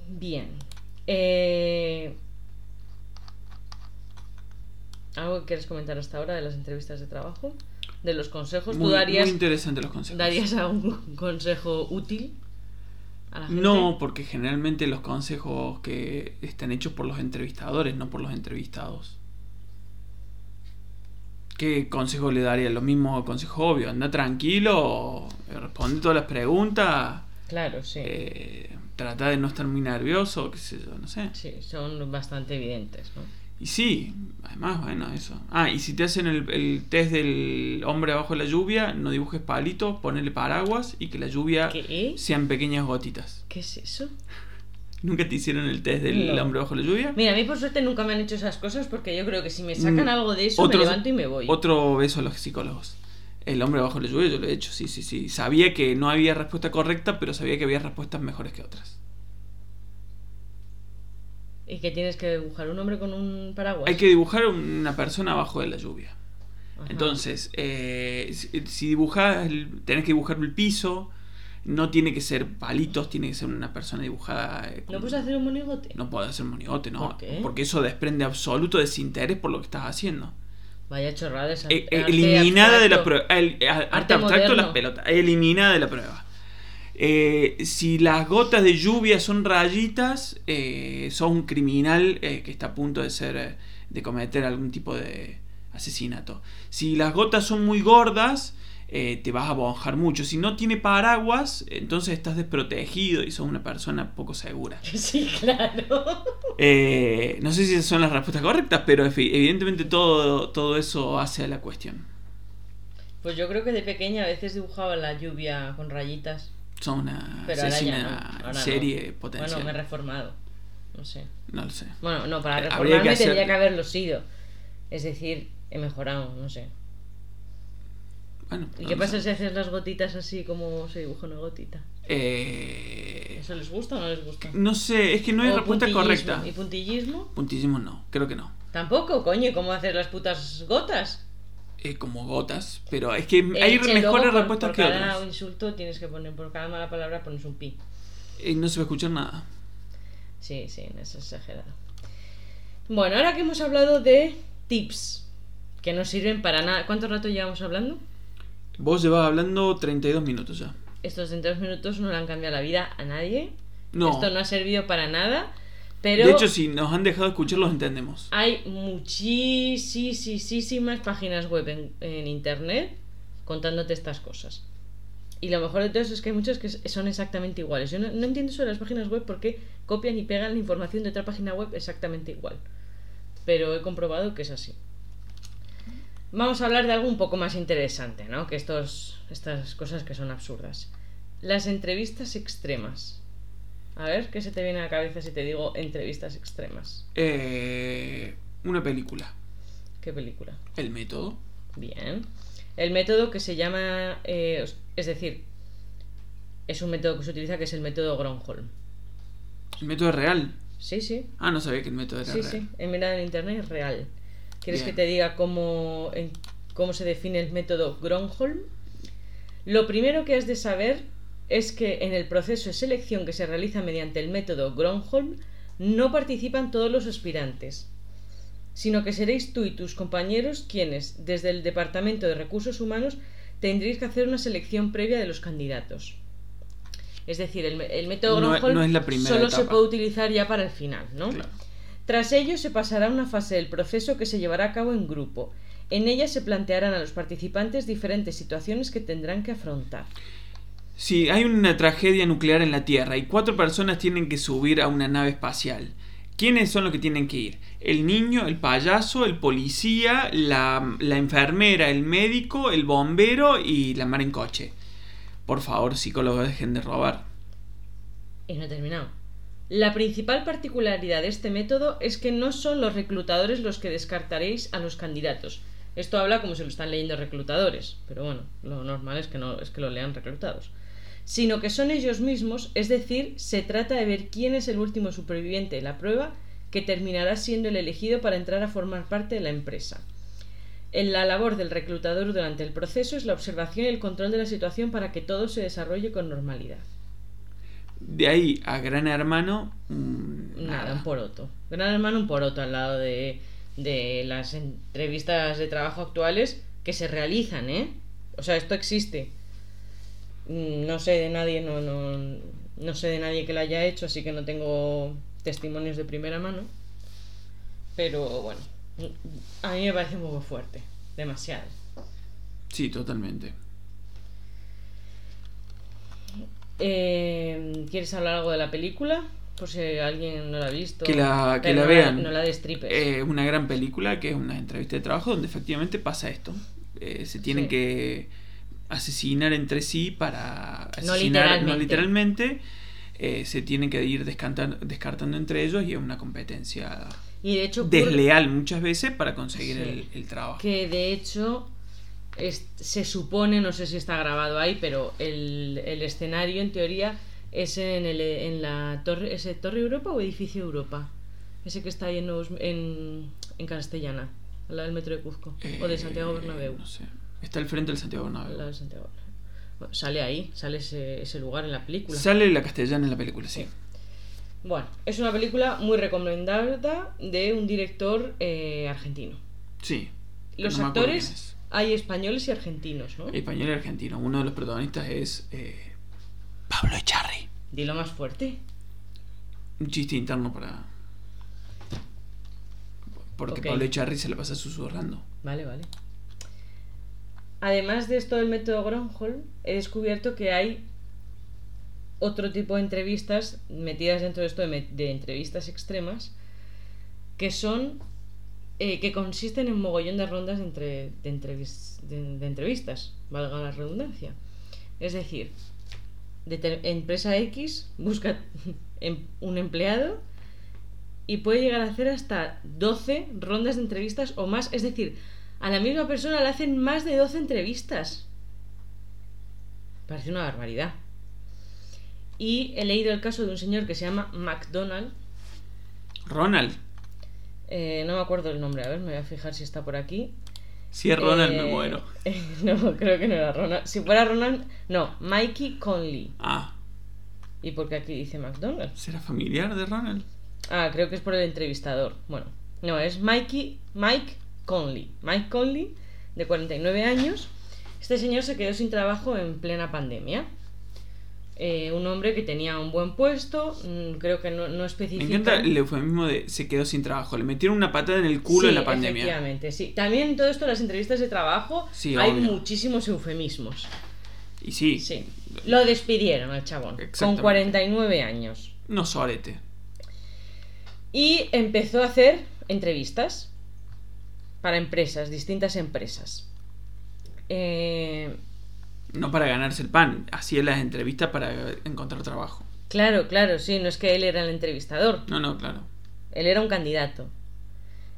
Speaker 2: Bien. Eh, ¿Algo que quieres comentar hasta ahora de las entrevistas de trabajo? ¿De los consejos?
Speaker 1: Muy,
Speaker 2: ¿Tú darías,
Speaker 1: muy interesante los consejos.
Speaker 2: darías algún consejo útil a la gente?
Speaker 1: No, porque generalmente los consejos que están hechos por los entrevistadores, no por los entrevistados. ¿Qué consejo le daría? Lo mismo consejo obvio. Anda tranquilo, responde todas las preguntas
Speaker 2: Claro, sí.
Speaker 1: Eh, trata de no estar muy nervioso, qué sé yo, no sé.
Speaker 2: Sí, son bastante evidentes, ¿no?
Speaker 1: Y sí, además, bueno, eso. Ah, y si te hacen el, el test del hombre abajo de la lluvia, no dibujes palitos, ponele paraguas y que la lluvia
Speaker 2: ¿Qué?
Speaker 1: sean pequeñas gotitas.
Speaker 2: ¿Qué es eso?
Speaker 1: ¿Nunca te hicieron el test del
Speaker 2: No.
Speaker 1: hombre bajo la lluvia?
Speaker 2: Mira, a mí por suerte nunca me han hecho esas cosas porque yo creo que si me sacan
Speaker 1: Mm,
Speaker 2: algo de eso
Speaker 1: otros-
Speaker 2: me levanto y me voy.
Speaker 1: Otro beso a los psicólogos. El hombre bajo la lluvia yo lo he hecho, sí, sí, sí. Sabía que no había respuesta correcta, pero sabía que había respuestas mejores que otras.
Speaker 2: ¿Y que tienes que dibujar un hombre con un paraguas?
Speaker 1: Hay que dibujar una persona abajo de la lluvia.
Speaker 2: Ajá.
Speaker 1: Entonces, eh, si, si dibujas, tenés que dibujar el piso, no tiene que ser palitos, tiene que ser una persona dibujada. eh,
Speaker 2: ¿No puedes hacer un monigote?
Speaker 1: No puede hacer monigote, no.
Speaker 2: ¿Por qué?
Speaker 1: Porque eso desprende absoluto desinterés por lo que estás haciendo.
Speaker 2: Vaya chorrada esa.
Speaker 1: Eh, eliminada de la prueba. El, arte,
Speaker 2: Arte
Speaker 1: abstracto, las pelotas. Eliminada de la prueba. Eh, si las gotas de lluvia son rayitas, eh, sos un criminal eh, que está a punto de ser eh, de cometer algún tipo de asesinato. Si las gotas son muy gordas, eh, te vas a mojar mucho. Si no tiene paraguas, entonces estás desprotegido y sos una persona poco segura.
Speaker 2: Sí, claro.
Speaker 1: Eh, no sé si esas son las respuestas correctas, pero evidentemente todo, todo eso hace a la cuestión.
Speaker 2: Pues yo creo que de pequeña a veces dibujaba la lluvia con rayitas.
Speaker 1: Son una
Speaker 2: Pero ahora ya
Speaker 1: asesina
Speaker 2: no. Ahora no.
Speaker 1: serie potencial.
Speaker 2: Bueno, me he reformado. No sé.
Speaker 1: No lo sé.
Speaker 2: Bueno, no, para
Speaker 1: Eh,
Speaker 2: reformarme
Speaker 1: que hacer-
Speaker 2: tendría que haberlo sido. Es decir, he mejorado, no sé.
Speaker 1: Bueno,
Speaker 2: ¿Y qué pasa si haces las gotitas así como se dibuja una gotita?
Speaker 1: Eh,
Speaker 2: ¿Eso les gusta o no les gusta?
Speaker 1: no sé, es que no hay
Speaker 2: O
Speaker 1: respuesta correcta.
Speaker 2: ¿Y puntillismo?
Speaker 1: Puntillismo no, creo que no.
Speaker 2: Tampoco, coño, ¿y ¿cómo hacer las putas gotas?
Speaker 1: Eh, como gotas, pero es que hay
Speaker 2: che,
Speaker 1: mejores
Speaker 2: por-
Speaker 1: respuestas
Speaker 2: por
Speaker 1: que
Speaker 2: cada
Speaker 1: otras.
Speaker 2: insulto tienes que poner, por cada mala palabra pones un pi.
Speaker 1: Eh, no se va a escuchar nada.
Speaker 2: Sí, sí, no es exagerado. Bueno, ahora que hemos hablado de tips que no sirven para nada. ¿Cuánto rato llevamos hablando?
Speaker 1: Vos llevas hablando 32 minutos ya.
Speaker 2: Estos 32 minutos no le han cambiado la vida a nadie.
Speaker 1: No.
Speaker 2: Esto no ha servido para nada. Pero
Speaker 1: De hecho, si nos han dejado escuchar, los entendemos.
Speaker 2: hay muchísimas páginas web en, en internet contándote estas cosas. Y lo mejor de todo eso es que hay muchas que son exactamente iguales. Yo no, no entiendo eso de las páginas web porque copian y pegan la información de otra página web exactamente igual. Pero he comprobado que es así. Vamos a hablar de algo un poco más interesante, ¿no? Que estos, estas cosas que son absurdas. Las entrevistas extremas. A ver, ¿qué se te viene a la cabeza si te digo entrevistas extremas?
Speaker 1: Eh, una película.
Speaker 2: ¿Qué película?
Speaker 1: El método.
Speaker 2: Bien. El método que se llama. eh, es decir, es un método que se utiliza que es el método Gronholm.
Speaker 1: El método es real.
Speaker 2: Sí, sí.
Speaker 1: Ah, no sabía que el método era
Speaker 2: Sí,
Speaker 1: real.
Speaker 2: sí. He mirado en internet, es real. ¿Quieres
Speaker 1: Bien.
Speaker 2: que te diga cómo, en- cómo se define el método Gronholm? Lo primero que has de saber es que en el proceso de selección que se realiza mediante el método Gronholm no participan todos los aspirantes, sino que seréis tú y tus compañeros quienes, desde el Departamento de Recursos Humanos, tendréis que hacer una selección previa de los candidatos. Es decir, el, el método
Speaker 1: No-
Speaker 2: Gronholm
Speaker 1: no
Speaker 2: solo se puede utilizar ya para el final, ¿no?
Speaker 1: Claro.
Speaker 2: Tras ello se pasará a una fase del proceso que se llevará a cabo en grupo. En ella se plantearán a los participantes diferentes situaciones que tendrán que afrontar.
Speaker 1: Si hay una tragedia nuclear en la Tierra y cuatro personas tienen que subir a una nave espacial, ¿quiénes son los que tienen que ir? El niño, el payaso, el policía, la, enfermera, el médico, el bombero y la mar en coche. Por favor, psicólogos, dejen de robar.
Speaker 2: Y no he terminado. La principal particularidad de este método es que no son los reclutadores los que descartaréis a los candidatos. Esto habla como si lo están leyendo reclutadores, pero bueno, lo normal es que no es que lo lean reclutados. Sino que son ellos mismos, es decir, se trata de ver quién es el último superviviente de la prueba que terminará siendo el elegido para entrar a formar parte de la empresa. En la labor del reclutador durante el proceso es la observación y el control de la situación para que todo se desarrolle con normalidad.
Speaker 1: De ahí a Gran Hermano, mm,
Speaker 2: Nada,
Speaker 1: nada.
Speaker 2: un poroto. Gran hermano, un poroto al lado de, de las entrevistas de trabajo actuales que se realizan, ¿eh? O sea, esto existe. Mm, No sé de nadie, no, no, no sé de nadie que lo haya hecho, así que no tengo testimonios de primera mano. Pero bueno, a mí me parece un poco fuerte, demasiado.
Speaker 1: Sí, totalmente.
Speaker 2: Eh, ¿Quieres hablar algo de la película? Por si alguien no la ha visto.
Speaker 1: Que la, que la
Speaker 2: no
Speaker 1: vean.
Speaker 2: No la destripes.
Speaker 1: Es una gran película que es una entrevista de trabajo donde efectivamente pasa esto. Eh, se tienen
Speaker 2: Sí.
Speaker 1: que asesinar entre sí para asesinar, no
Speaker 2: literalmente.
Speaker 1: literalmente. eh, se tienen que ir descartan- descartando entre ellos y es una competencia
Speaker 2: y de hecho, ocurre
Speaker 1: desleal muchas veces para conseguir
Speaker 2: Sí.
Speaker 1: el, el trabajo.
Speaker 2: que de hecho es- se supone, no sé si está grabado ahí, pero el, el escenario en teoría es en, el, en la torre, ¿ese Torre Europa o Edificio Europa? Ese que está ahí en, en, en Castellana, al lado del metro de Cuzco, o de Santiago
Speaker 1: Eh,
Speaker 2: Bernabéu.
Speaker 1: No sé. Está al frente del Santiago Bernabéu.
Speaker 2: lado de Santiago. Bueno, sale ahí, sale ese, ese lugar en la película.
Speaker 1: Sale la castellana en la película, sí.
Speaker 2: Bueno, es una película muy recomendada de un director eh, argentino.
Speaker 1: Sí.
Speaker 2: Los
Speaker 1: No
Speaker 2: actores
Speaker 1: es.
Speaker 2: hay españoles y argentinos, ¿no?
Speaker 1: Español y argentino. Uno de los protagonistas es eh, Pablo Echarri.
Speaker 2: Dilo más fuerte.
Speaker 1: Un chiste interno para. Porque
Speaker 2: Ok.
Speaker 1: Pablo Echarri se le pasa susurrando.
Speaker 2: Vale, vale. Además de esto del método Gronholm, he descubierto que hay otro tipo de entrevistas metidas dentro de esto de, entrevistas extremas que son eh, que consisten en mogollón de rondas de, entre- de entrevis- de- de entrevistas, valga la redundancia. Es decir, empresa X busca em- un empleado y puede llegar a hacer hasta 12 rondas de entrevistas o más. Es decir, a la misma persona le hacen más de 12 entrevistas. Parece una barbaridad. Y he leído el caso de un señor que se llama McDonald.
Speaker 1: Ronald.
Speaker 2: eh, no me acuerdo el nombre, a ver, me voy a fijar si está por aquí.
Speaker 1: Si es Ronald,
Speaker 2: Eh,
Speaker 1: me muero.
Speaker 2: no, creo que no era Ronald. Si fuera Ronald, no, Mikey Conley.
Speaker 1: Ah,
Speaker 2: ¿Y por qué aquí dice McDonald?
Speaker 1: ¿será familiar de Ronald?
Speaker 2: Ah, creo que es por el entrevistador. Bueno, no, es Mikey, Mike Conley. Mike Conley, de 49 años. Este señor se quedó sin trabajo en plena pandemia. Eh, un hombre que tenía un buen puesto, mm, creo que no, no
Speaker 1: Me
Speaker 2: especifica.
Speaker 1: encanta el eufemismo de se quedó sin trabajo. Le metieron una patada en el culo en la pandemia.
Speaker 2: Efectivamente, sí. También en todo esto, las entrevistas de trabajo,
Speaker 1: Sí,
Speaker 2: hay
Speaker 1: obvio.
Speaker 2: muchísimos eufemismos.
Speaker 1: Y sí,
Speaker 2: Sí. Lo despidieron al chabón, con
Speaker 1: Exactamente.
Speaker 2: 49 años.
Speaker 1: no sorete.
Speaker 2: Y empezó a hacer entrevistas para empresas, distintas empresas. Eh,
Speaker 1: No para ganarse el pan. Hacía las entrevistas para encontrar trabajo.
Speaker 2: claro, claro, sí, no es que él era el entrevistador,
Speaker 1: No, no, claro.
Speaker 2: él era un candidato.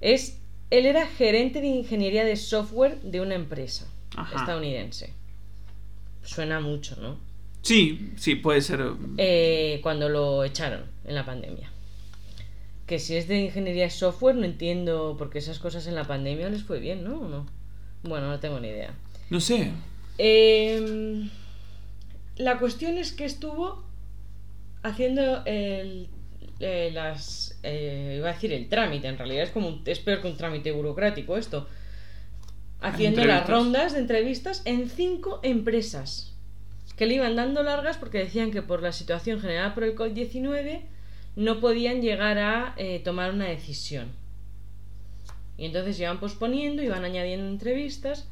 Speaker 2: Es, él era gerente de ingeniería de software de una empresa
Speaker 1: Ajá.
Speaker 2: estadounidense. Suena mucho, ¿no?
Speaker 1: Sí, sí, puede ser.
Speaker 2: Eh, cuando lo echaron en la pandemia. Que si es de ingeniería de software, no entiendo porque esas cosas en la pandemia les fue bien, ¿no? ¿O no? Bueno, no tengo ni idea.
Speaker 1: No sé.
Speaker 2: Eh, la cuestión es que estuvo haciendo el, eh, las eh, iba a decir el trámite en realidad es como un- es peor que un trámite burocrático esto haciendo las rondas de entrevistas en cinco empresas que le iban dando largas porque decían que por la situación generada por el COVID-19 no podían llegar a eh, tomar una decisión y entonces iban posponiendo iban añadiendo entrevistas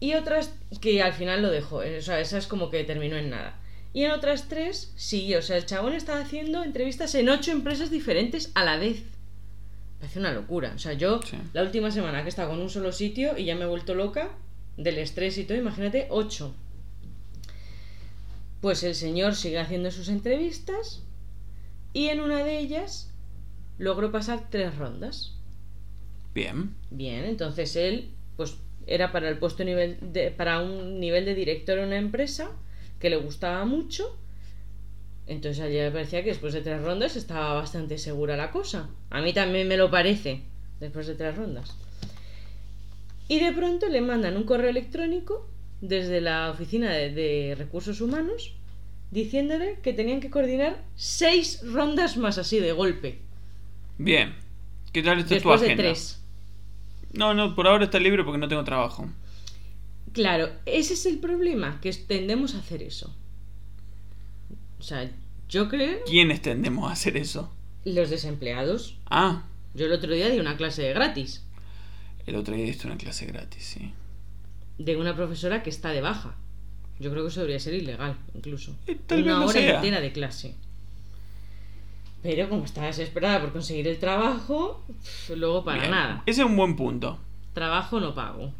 Speaker 2: y otras que al final lo dejó. eh, O sea, esa es como que terminó en nada. Y en otras tres, sí, o sea, el chabón estaba haciendo entrevistas en ocho empresas diferentes a la vez. Parece una locura. O sea, yo
Speaker 1: Sí.
Speaker 2: la última semana que he estado con un solo sitio y ya me he vuelto loca del estrés y todo, imagínate, ocho. Pues el señor sigue haciendo sus entrevistas y en una de ellas logró pasar tres rondas.
Speaker 1: Bien.
Speaker 2: Bien, entonces él, pues era para el puesto nivel de, para un nivel de director en una empresa que le gustaba mucho. Entonces a ella le parecía que después de tres rondas estaba bastante segura la cosa. A mí también me lo parece, después de tres rondas. Y de pronto le mandan un correo electrónico desde la oficina de, de recursos humanos diciéndole que tenían que coordinar seis rondas más así de golpe.
Speaker 1: Bien. ¿Qué tal está tu
Speaker 2: Después de
Speaker 1: agenda?
Speaker 2: tres.
Speaker 1: No, no, por ahora está libre porque no tengo trabajo.
Speaker 2: Claro, ese es el problema, que tendemos a hacer eso. O sea, yo creo
Speaker 1: ¿Quiénes tendemos a hacer eso?
Speaker 2: los desempleados.
Speaker 1: Ah,
Speaker 2: Yo el otro día di una clase de gratis
Speaker 1: el otro día diste una clase gratis, sí.
Speaker 2: de una profesora que está de baja. Yo creo que eso debería ser ilegal, incluso.
Speaker 1: Eh, tal vez
Speaker 2: Una hora
Speaker 1: sea.
Speaker 2: entera de clase. Pero como estaba desesperada por conseguir el trabajo, luego para
Speaker 1: Bien.
Speaker 2: nada.
Speaker 1: Ese es un buen punto.
Speaker 2: Trabajo no pago.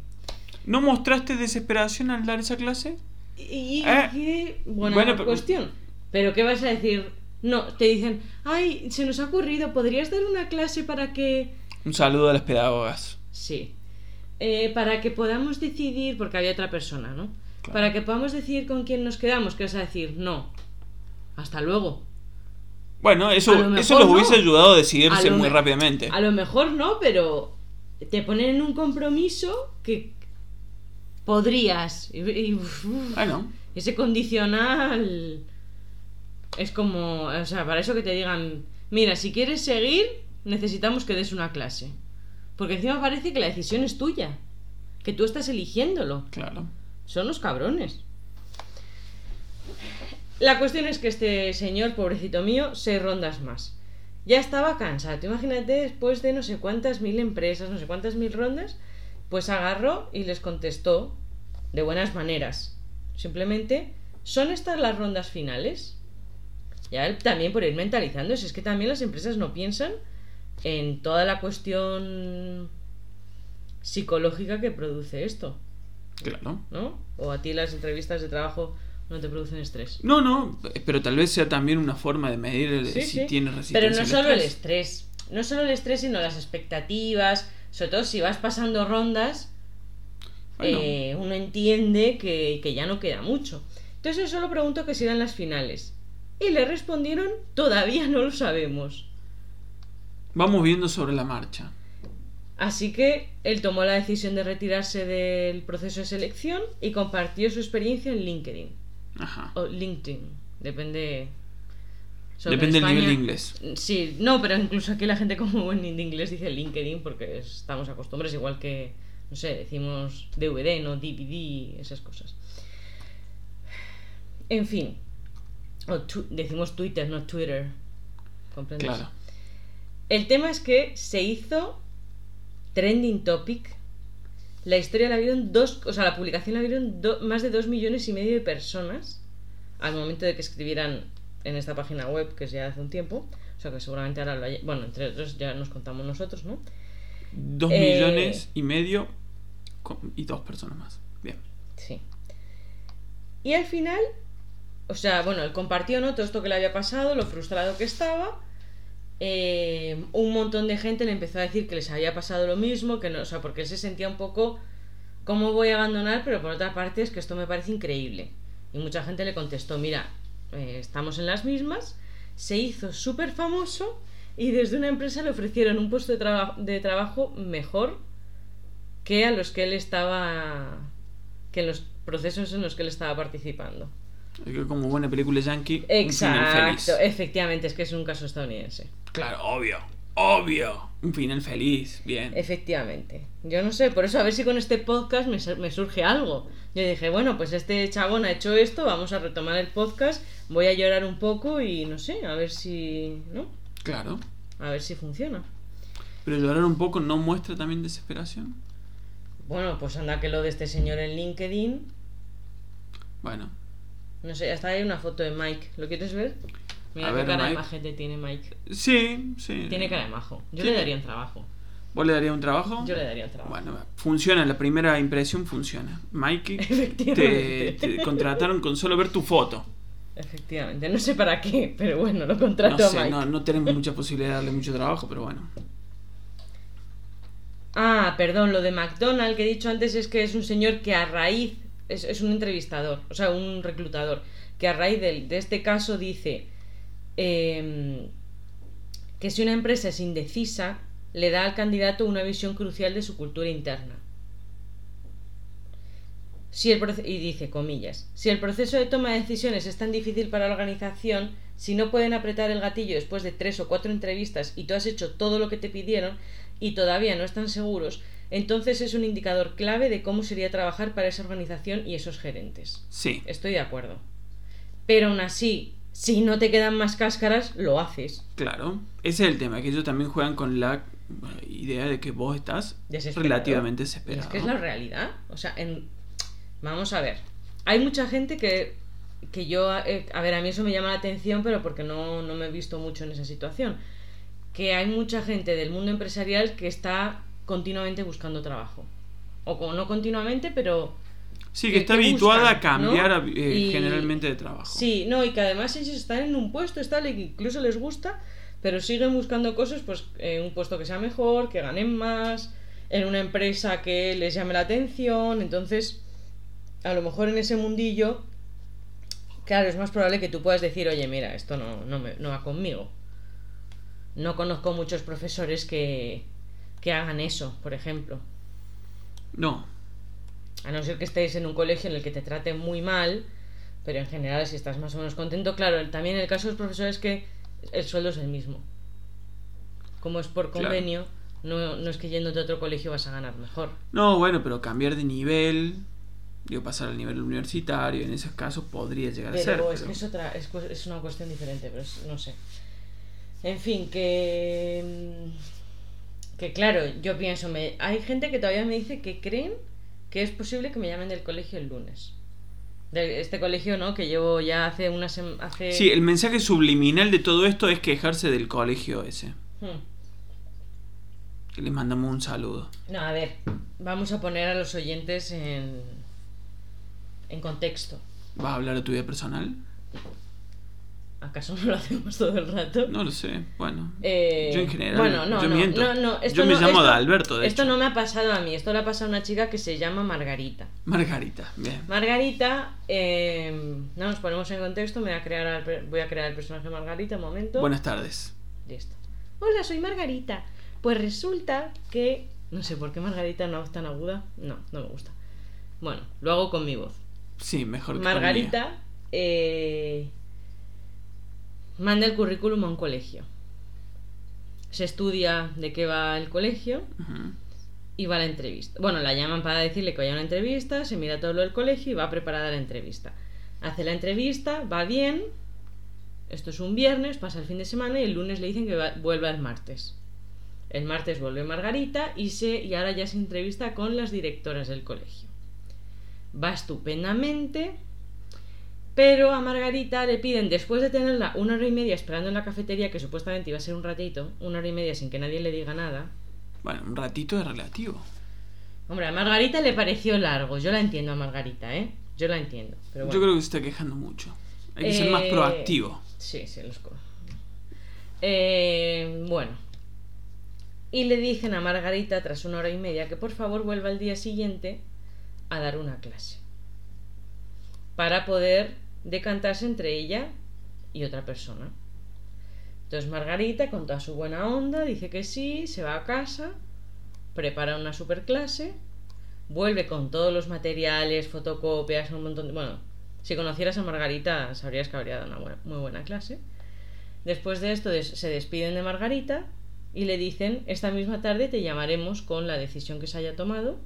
Speaker 1: ¿No mostraste desesperación al dar esa clase?
Speaker 2: Y
Speaker 1: Eh,
Speaker 2: qué buena
Speaker 1: bueno, pero-
Speaker 2: cuestión. Pero ¿qué vas a decir? No, te dicen, ay, se nos ha ocurrido, ¿podrías dar una clase para que...
Speaker 1: Un saludo a las pedagogas.
Speaker 2: Sí. Eh, para que podamos decidir, porque había otra persona, ¿no?
Speaker 1: Claro.
Speaker 2: Para que podamos decidir con quién nos quedamos, ¿qué vas a decir? No. Hasta luego.
Speaker 1: Bueno, eso,
Speaker 2: lo
Speaker 1: eso los
Speaker 2: no.
Speaker 1: hubiese ayudado a decidirse muy
Speaker 2: me-
Speaker 1: rápidamente.
Speaker 2: A lo mejor no, pero te ponen en un compromiso que podrías. Y, y- uf,
Speaker 1: Bueno,
Speaker 2: ese condicional es como, o sea, para eso que te digan, mira, si quieres seguir, necesitamos que des una clase. Porque encima parece que la decisión es tuya, que tú estás eligiéndolo.
Speaker 1: claro.
Speaker 2: Son los cabrones. La cuestión es que este señor, pobrecito mío, seis rondas más. Ya estaba cansado. Imagínate, después de no sé cuántas mil empresas, no sé cuántas mil rondas, pues agarró y les contestó de buenas maneras. Simplemente, ¿son estas las rondas finales? Ya él también por ir mentalizando, es que también las empresas no piensan en toda la cuestión psicológica que produce esto.
Speaker 1: Claro.
Speaker 2: ¿no? O a ti las entrevistas de trabajo no te producen estrés.
Speaker 1: No, no, pero tal vez sea también una forma de medir el-
Speaker 2: Sí,
Speaker 1: si
Speaker 2: sí.
Speaker 1: tienes resistencia.
Speaker 2: Pero no solo el
Speaker 1: estrés.
Speaker 2: estrés, no solo el estrés, sino las expectativas, sobre todo si vas pasando rondas,
Speaker 1: Bueno,
Speaker 2: eh, uno entiende que, que ya no queda mucho. Entonces yo solo pregunto que si eran las finales. Y le respondieron, todavía no lo sabemos.
Speaker 1: vamos viendo sobre la marcha.
Speaker 2: Así que él tomó la decisión de retirarse del proceso de selección y compartió su experiencia en LinkedIn.
Speaker 1: Ajá.
Speaker 2: O LinkedIn, depende.
Speaker 1: Depende
Speaker 2: en
Speaker 1: del nivel de inglés.
Speaker 2: Sí, no, pero incluso aquí la gente como buen de inglés dice LinkedIn porque estamos acostumbrados, igual que, no sé, decimos DVD, no DVD, esas cosas. En fin, o tu- decimos Twitter, no Twitter. ¿Comprendes?
Speaker 1: Claro.
Speaker 2: El tema es que se hizo trending topic. La historia la vieron dos, o sea, la publicación la vieron do- más de dos millones y medio de personas al momento de que escribieran en esta página web que es ya hace un tiempo. O sea que seguramente ahora lo haya- bueno, entre otros ya nos contamos nosotros, ¿no?
Speaker 1: Dos
Speaker 2: Eh,
Speaker 1: millones y medio con- y dos personas más. Bien.
Speaker 2: Sí. Y al final, o sea, bueno, él compartió, ¿no? Todo esto que le había pasado, lo frustrado que estaba. Eh, un montón de gente le empezó a decir que les había pasado lo mismo, que no, o sea, porque él se sentía un poco, ¿cómo voy a abandonar? Pero por otra parte es que esto me parece increíble. Y mucha gente le contestó, mira, eh, estamos en las mismas, se hizo súper famoso y desde una empresa le ofrecieron un puesto de, traba- de trabajo mejor que a los que él estaba que en los procesos en los que él estaba participando.
Speaker 1: Es que como buena película yankee, un final feliz.
Speaker 2: Exacto, efectivamente, es que es un caso estadounidense.
Speaker 1: Claro, obvio. Obvio. Un final feliz. Bien.
Speaker 2: Efectivamente. Yo no sé, por eso a ver si con este podcast me, me surge algo. Yo dije, bueno, pues este chabón ha hecho esto, vamos a retomar el podcast, voy a llorar un poco y no sé, a ver si, ¿no?
Speaker 1: Claro.
Speaker 2: A ver si funciona.
Speaker 1: Pero llorar un poco no muestra también desesperación.
Speaker 2: Bueno, pues anda que lo de este señor en LinkedIn,
Speaker 1: Bueno,
Speaker 2: no sé, hasta hay una foto de Mike, ¿lo quieres ver? Mira
Speaker 1: A
Speaker 2: qué
Speaker 1: ver,
Speaker 2: cara de
Speaker 1: Mike.
Speaker 2: majete tiene Mike.
Speaker 1: sí, sí.
Speaker 2: Tiene cara de majo. Yo
Speaker 1: Sí.
Speaker 2: le daría un trabajo.
Speaker 1: ¿Vos le darías un trabajo?
Speaker 2: Yo le daría un trabajo.
Speaker 1: Bueno, funciona, la primera impresión funciona. Mikey, te,
Speaker 2: Efectivamente.
Speaker 1: te contrataron con solo ver tu foto.
Speaker 2: Efectivamente, no sé para qué, pero bueno, lo
Speaker 1: No
Speaker 2: contrato a
Speaker 1: sé,
Speaker 2: Mike.
Speaker 1: no, no tenemos mucha posibilidad de darle mucho trabajo, pero bueno.
Speaker 2: Ah, perdón, lo de McDonald que he dicho antes es que es un señor que a raíz, es, es un entrevistador, o sea, un reclutador, que a raíz del- de, este caso dice em, que si una empresa es indecisa, le da al candidato una visión crucial de su cultura interna. Si el y dice, comillas, si el proceso de toma de decisiones es tan difícil para la organización, si no pueden apretar el gatillo después de tres o cuatro entrevistas y tú has hecho todo lo que te pidieron y todavía no están seguros, entonces es un indicador clave de cómo sería trabajar para esa organización y esos gerentes.
Speaker 1: Sí,
Speaker 2: Estoy de acuerdo. Pero aún así, si no te quedan más cáscaras, lo haces.
Speaker 1: claro. Ese es el tema, que ellos también juegan con la idea de que vos estás
Speaker 2: Desesperado.
Speaker 1: relativamente
Speaker 2: Y
Speaker 1: desesperado.
Speaker 2: es que es la realidad. O sea, en... vamos a ver. hay mucha gente que, que yo, eh, a ver, a mí eso me llama la atención, pero porque no, no me he visto mucho en esa situación, que hay mucha gente del mundo empresarial que está continuamente buscando trabajo. O no continuamente, pero...
Speaker 1: Sí, que,
Speaker 2: que-
Speaker 1: está
Speaker 2: que
Speaker 1: habituada
Speaker 2: buscan,
Speaker 1: a cambiar eh,
Speaker 2: Y-
Speaker 1: generalmente de trabajo.
Speaker 2: Sí, no, y que además ellos están en un puesto, está, incluso les gusta, pero siguen buscando cosas, pues eh, un puesto que sea mejor, que ganen más, en una empresa que les llame la atención, entonces a lo mejor en ese mundillo, claro, es más probable que tú puedas decir, oye, mira, esto no, no, me- no va conmigo. No conozco muchos profesores que, que hagan eso, por ejemplo.
Speaker 1: No,
Speaker 2: A no ser que estéis en un colegio en el que te traten muy mal, pero en general si estás más o menos contento, claro, también el caso de los profesores es que el sueldo es el mismo. Como es por
Speaker 1: Claro.
Speaker 2: convenio, no, no es que yendo a otro colegio vas a ganar mejor.
Speaker 1: no, bueno, pero cambiar de nivel, digo, pasar al nivel universitario, en esos casos podría llegar a ser.
Speaker 2: es
Speaker 1: pero-
Speaker 2: que es otra, es, es una cuestión diferente, pero es- no sé. En fin, que mm, que claro, yo pienso, me, hay gente que todavía me dice que creen que es posible que me llamen del colegio el lunes. De este colegio, ¿no? Que llevo ya hace una sem- hace
Speaker 1: Sí, el mensaje subliminal de todo esto es quejarse del colegio ese.
Speaker 2: Hmm.
Speaker 1: Que les mandamos un saludo.
Speaker 2: No, a ver, vamos a poner a los oyentes en en contexto.
Speaker 1: ¿Vas a hablar de tu vida personal?
Speaker 2: ¿Acaso no lo hacemos todo el rato?
Speaker 1: No lo sé. Bueno.
Speaker 2: Eh,
Speaker 1: yo en general.
Speaker 2: Bueno, no,
Speaker 1: yo
Speaker 2: no,
Speaker 1: miento.
Speaker 2: no, no, esto
Speaker 1: yo me
Speaker 2: no-
Speaker 1: llamo
Speaker 2: esto-
Speaker 1: Adalberto, de
Speaker 2: Esto
Speaker 1: hecho.
Speaker 2: no me ha pasado a mí, esto le ha pasado a una chica que se llama Margarita.
Speaker 1: Margarita, bien.
Speaker 2: Margarita, eh, no nos ponemos en contexto, me voy a crear al per- voy a crear el personaje Margarita un momento.
Speaker 1: Buenas tardes.
Speaker 2: Listo. Hola, soy Margarita. Pues resulta que no sé por qué Margarita no es tan aguda. No, no me gusta. Bueno, lo hago con mi voz.
Speaker 1: Sí, mejor que con
Speaker 2: Margarita eh, manda el currículum a un colegio. Se estudia de qué va el colegio y va a la entrevista. Bueno, la llaman para decirle que vaya a una entrevista, se mira todo lo del colegio y va preparada a la entrevista. Hace la entrevista, va bien. Esto es un viernes, pasa el fin de semana y el lunes le dicen que va- vuelva el martes. El martes vuelve Margarita y, se, y ahora ya se entrevista con las directoras del colegio. Va estupendamente, pero a Margarita le piden, después de tenerla una hora y media esperando en la cafetería, que supuestamente iba a ser un ratito, una hora y media sin que nadie le diga nada,
Speaker 1: Bueno, un ratito es relativo.
Speaker 2: Hombre, a Margarita le pareció largo. Yo la entiendo a Margarita, ¿eh? Yo la entiendo. Pero bueno.
Speaker 1: Yo creo que se está quejando mucho. Hay que ser más
Speaker 2: Eh,
Speaker 1: proactivo.
Speaker 2: Sí, sí, los Eh, bueno. Y le dicen a Margarita, tras una hora y media, que por favor vuelva al día siguiente a dar una clase. Para poder decantarse entre ella y otra persona. Entonces Margarita, con toda su buena onda, dice que sí, se va a casa, prepara una super clase, vuelve con todos los materiales, fotocopias, un montón de... Bueno, si conocieras a Margarita sabrías que habría dado una muy buena clase. Después de esto se despiden de Margarita y le dicen, esta misma tarde te llamaremos con la decisión que se haya tomado,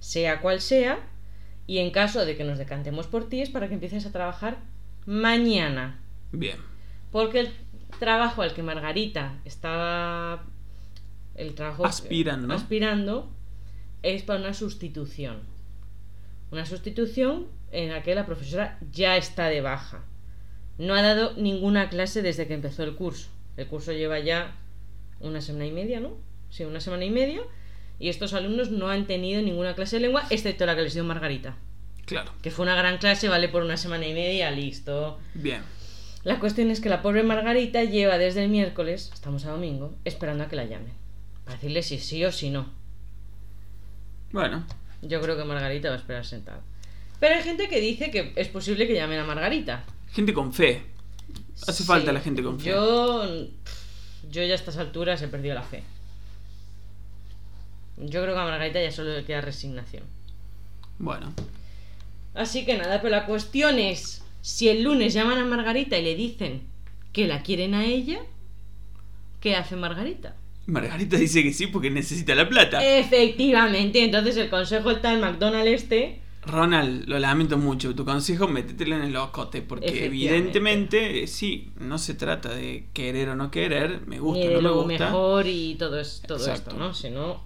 Speaker 2: sea cual sea, y en caso de que nos decantemos por ti es para que empieces a trabajar mañana.
Speaker 1: Bien.
Speaker 2: Porque el trabajo al que Margarita estaba el trabajo
Speaker 1: Aspirando.
Speaker 2: aspirando es para una sustitución. Una sustitución en la que la profesora ya está de baja. No ha dado ninguna clase desde que empezó el curso. El curso lleva ya una semana y media, ¿no? Sí, una semana y media. Y estos alumnos no han tenido ninguna clase de lengua, excepto la que les dio Margarita.
Speaker 1: Claro.
Speaker 2: Que fue una gran clase, vale por una semana y media, listo.
Speaker 1: Bien.
Speaker 2: La cuestión es que la pobre Margarita lleva desde el miércoles, estamos a domingo, esperando a que la llamen. Para decirle si sí o si no.
Speaker 1: Bueno.
Speaker 2: Yo creo que Margarita va a esperar sentada. Pero hay gente que dice que es posible que llamen a Margarita.
Speaker 1: Gente con fe. Hace
Speaker 2: Sí.
Speaker 1: falta la gente con fe.
Speaker 2: Yo. Yo ya a estas alturas he perdido la fe. Yo creo que a Margarita ya solo le queda resignación.
Speaker 1: Bueno.
Speaker 2: Así que nada, pero la cuestión es: si el lunes llaman a Margarita y le dicen que la quieren a ella, ¿qué hace Margarita?
Speaker 1: Margarita dice que sí porque necesita la plata.
Speaker 2: Efectivamente, entonces el consejo está en McDonald's este.
Speaker 1: Ronald, lo lamento mucho. Tu consejo, métetelo en el ocote. Porque evidentemente, sí, no se trata de querer o no querer. Me gusta o no me
Speaker 2: lo
Speaker 1: gusta.
Speaker 2: mejor y todo, es, todo
Speaker 1: Exacto.
Speaker 2: esto, ¿no? Si no,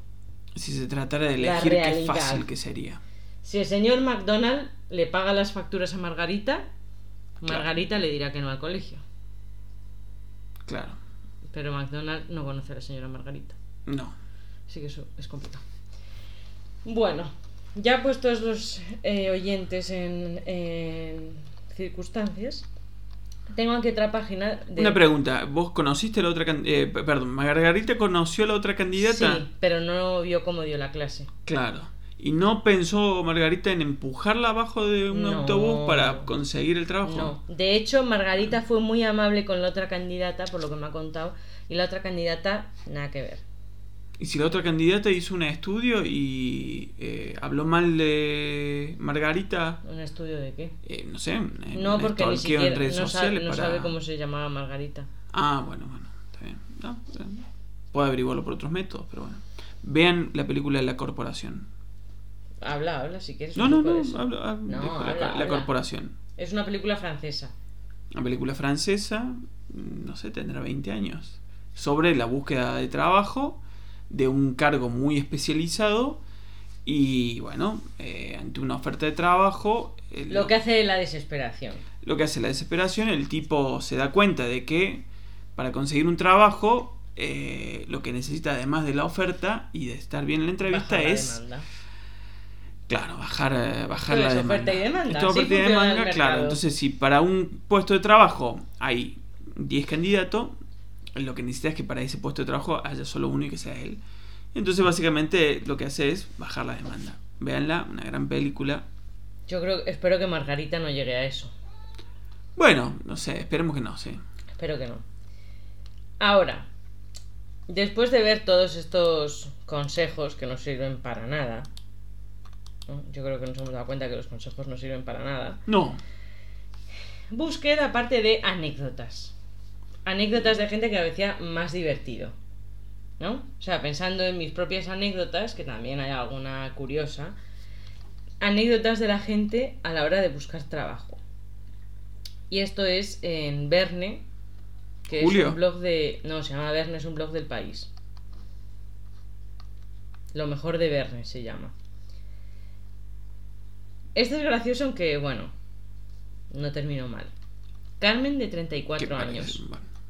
Speaker 1: Si se tratara de elegir, qué fácil que sería.
Speaker 2: Si el señor McDonald le paga las facturas a Margarita, Margarita le dirá que no al colegio.
Speaker 1: Claro.
Speaker 2: Pero McDonald no conoce a la señora Margarita.
Speaker 1: No.
Speaker 2: Así que eso es complicado. Bueno, ya puestos los eh, oyentes en, en circunstancias, tengo aquí otra página. De...
Speaker 1: Una pregunta, ¿vos conociste a la otra candidata? perdón, ¿Margarita conoció a la otra candidata?
Speaker 2: Sí, pero no vio cómo dio la clase.
Speaker 1: Claro. ¿Y no pensó Margarita en empujarla abajo de un
Speaker 2: No.
Speaker 1: autobús para conseguir el trabajo?
Speaker 2: No. De hecho, Margarita fue muy amable con la otra candidata, por lo que me ha contado, y la otra candidata, nada que ver.
Speaker 1: ¿Y si la otra candidata hizo un estudio y eh, habló mal de Margarita?
Speaker 2: ¿Un estudio de qué?
Speaker 1: Eh, no sé,
Speaker 2: No, porque ni
Speaker 1: stalkeo
Speaker 2: siquiera
Speaker 1: en redes
Speaker 2: no, sabe,
Speaker 1: sociales
Speaker 2: no
Speaker 1: para...
Speaker 2: sabe cómo se llamaba Margarita.
Speaker 1: Ah, bueno, bueno, está bien. No, está bien. Puedo averiguarlo por otros métodos, pero bueno. Vean la película La Corporación.
Speaker 2: Habla, habla, si quieres.
Speaker 1: No, no,
Speaker 2: de
Speaker 1: no,
Speaker 2: No,
Speaker 1: de la,
Speaker 2: habla,
Speaker 1: la. Corporación.
Speaker 2: Es una película francesa.
Speaker 1: Una película francesa, no sé, tendrá 20 años. Sobre la búsqueda de trabajo de un cargo muy especializado y, bueno, eh, ante una oferta de trabajo... eh,
Speaker 2: Lo que hace la desesperación.
Speaker 1: lo que hace la desesperación, el tipo se da cuenta de que para conseguir un trabajo, eh, lo que necesita además de la oferta y de estar bien en la entrevista
Speaker 2: la
Speaker 1: es,
Speaker 2: demanda.
Speaker 1: claro, bajar, bajar la demanda.
Speaker 2: oferta y demanda, así
Speaker 1: oferta y demanda, claro.
Speaker 2: mercado.
Speaker 1: Entonces, si para un puesto de trabajo hay 10 candidatos, lo que necesita es que para ese puesto de trabajo haya solo uno y que sea él. Entonces, básicamente, lo que hace es bajar la demanda. Véanla, una gran película.
Speaker 2: Yo creo, espero que Margarita no llegue a eso.
Speaker 1: Bueno, no sé, esperemos que no, sí.
Speaker 2: Espero que no. Ahora, después de ver todos estos consejos que no sirven para nada, ¿no? yo creo que nos hemos dado cuenta que los consejos no sirven para nada,
Speaker 1: No,
Speaker 2: busqué la parte de anécdotas. Anécdotas de gente que me parecía más divertido. ¿No? O sea, pensando en mis propias anécdotas, que también hay alguna curiosa, anécdotas de la gente a la hora de buscar trabajo. Y esto es en Verne, que
Speaker 1: Julio.
Speaker 2: es un blog de... No, se llama Verne, es un blog del país. Lo mejor de Verne se llama. Este es gracioso, aunque bueno, no terminó mal. Carmen, de 34
Speaker 1: ¿qué
Speaker 2: años.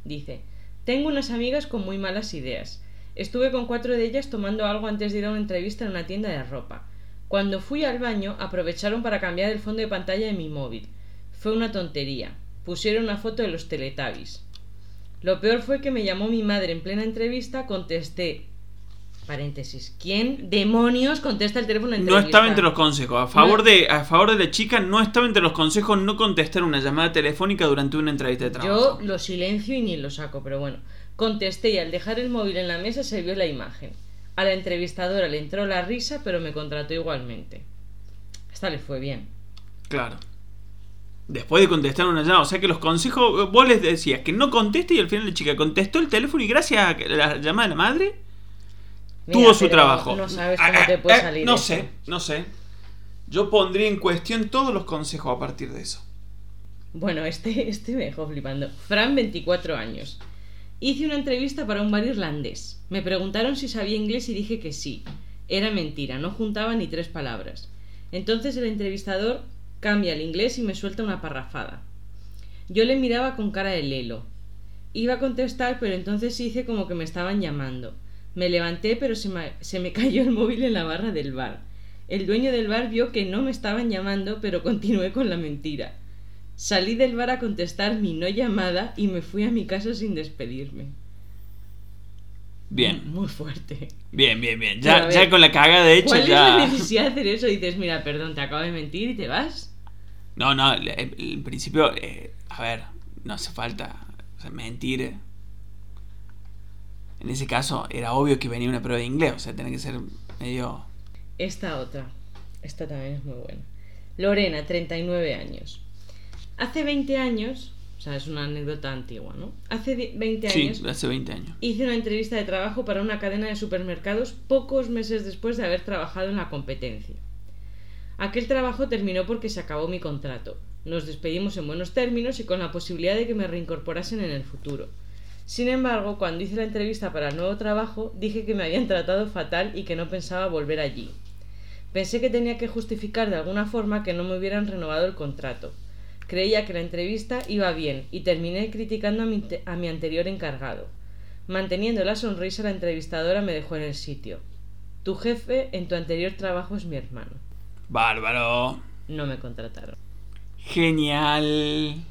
Speaker 2: Dice, tengo unas amigas con muy malas ideas. Estuve con cuatro de ellas tomando algo antes de ir a una entrevista en una tienda de ropa. Cuando fui al baño, aprovecharon para cambiar el fondo de pantalla de mi móvil. Fue una tontería. Pusieron una foto de los Teletubbies. Lo peor fue que me llamó mi madre en plena entrevista, contesté. Paréntesis. ¿Quién demonios contesta el teléfono en
Speaker 1: No estaba entre los consejos. A favor,
Speaker 2: No.
Speaker 1: de, a favor de la chica, no estaba entre los consejos no contestar una llamada telefónica durante una entrevista de
Speaker 2: Yo
Speaker 1: trabajo.
Speaker 2: lo silencio y ni lo saco, pero bueno. Contesté y al dejar el móvil en la mesa se vio la imagen. A la entrevistadora le entró la risa, pero me contrató igualmente. Esta le fue bien.
Speaker 1: Claro. Después de contestar una llamada. O sea que los consejos, vos les decías que no conteste y al final la chica contestó el teléfono y gracias a la llamada de la madre
Speaker 2: Mira,
Speaker 1: tuvo su trabajo.
Speaker 2: No sabes cómo te puede
Speaker 1: ah,
Speaker 2: salir.
Speaker 1: No
Speaker 2: eso.
Speaker 1: sé, no sé. Yo pondría en cuestión todos los consejos a partir de eso.
Speaker 2: Bueno, este, este me dejó flipando. Fran, 24 años. Hice una entrevista para un bar irlandés. Me preguntaron si sabía inglés y dije que sí. Era mentira, no juntaba ni tres palabras. Entonces el entrevistador cambia el inglés y me suelta una parrafada. Yo le miraba con cara de lelo. Iba a contestar, pero entonces hice como que me estaban llamando. Me levanté, pero se me, se me cayó el móvil en la barra del bar. El dueño del bar vio que no me estaban llamando, pero continué con la mentira. Salí del bar a contestar mi no llamada y me fui a mi casa sin despedirme.
Speaker 1: Bien,
Speaker 2: Muy fuerte.
Speaker 1: bien, bien, bien. Ya,
Speaker 2: ver,
Speaker 1: ya con la cagada hecha
Speaker 2: ¿Cuál es
Speaker 1: ya.
Speaker 2: la necesidad de hacer eso? Dices, mira, perdón, te acabo de mentir y te vas.
Speaker 1: No, no, en principio, eh, a ver, no hace falta o sea, mentir. En ese caso, era obvio que venía una prueba de inglés, o sea, tenía que ser medio.
Speaker 2: Esta otra. Esta también es muy buena. Lorena, 39 años. Hace 20 años, o sea, es una anécdota antigua, ¿no? Hace di- 20
Speaker 1: Sí,
Speaker 2: años
Speaker 1: hace 20 años.
Speaker 2: hice una entrevista de trabajo para una cadena de supermercados pocos meses después de haber trabajado en la competencia. Aquel trabajo terminó porque se acabó mi contrato. Nos despedimos en buenos términos y con la posibilidad de que me reincorporasen en el futuro. Sin embargo, cuando hice la entrevista para el nuevo trabajo, dije que me habían tratado fatal y que no pensaba volver allí. Pensé que tenía que justificar de alguna forma que no me hubieran renovado el contrato. Creía que la entrevista iba bien y terminé criticando a mi, a mi anterior encargado. Manteniendo la sonrisa, la entrevistadora me dejó en el sitio. Tu jefe en tu anterior trabajo es mi hermano.
Speaker 1: Bárbaro.
Speaker 2: No me contrataron.
Speaker 1: Genial.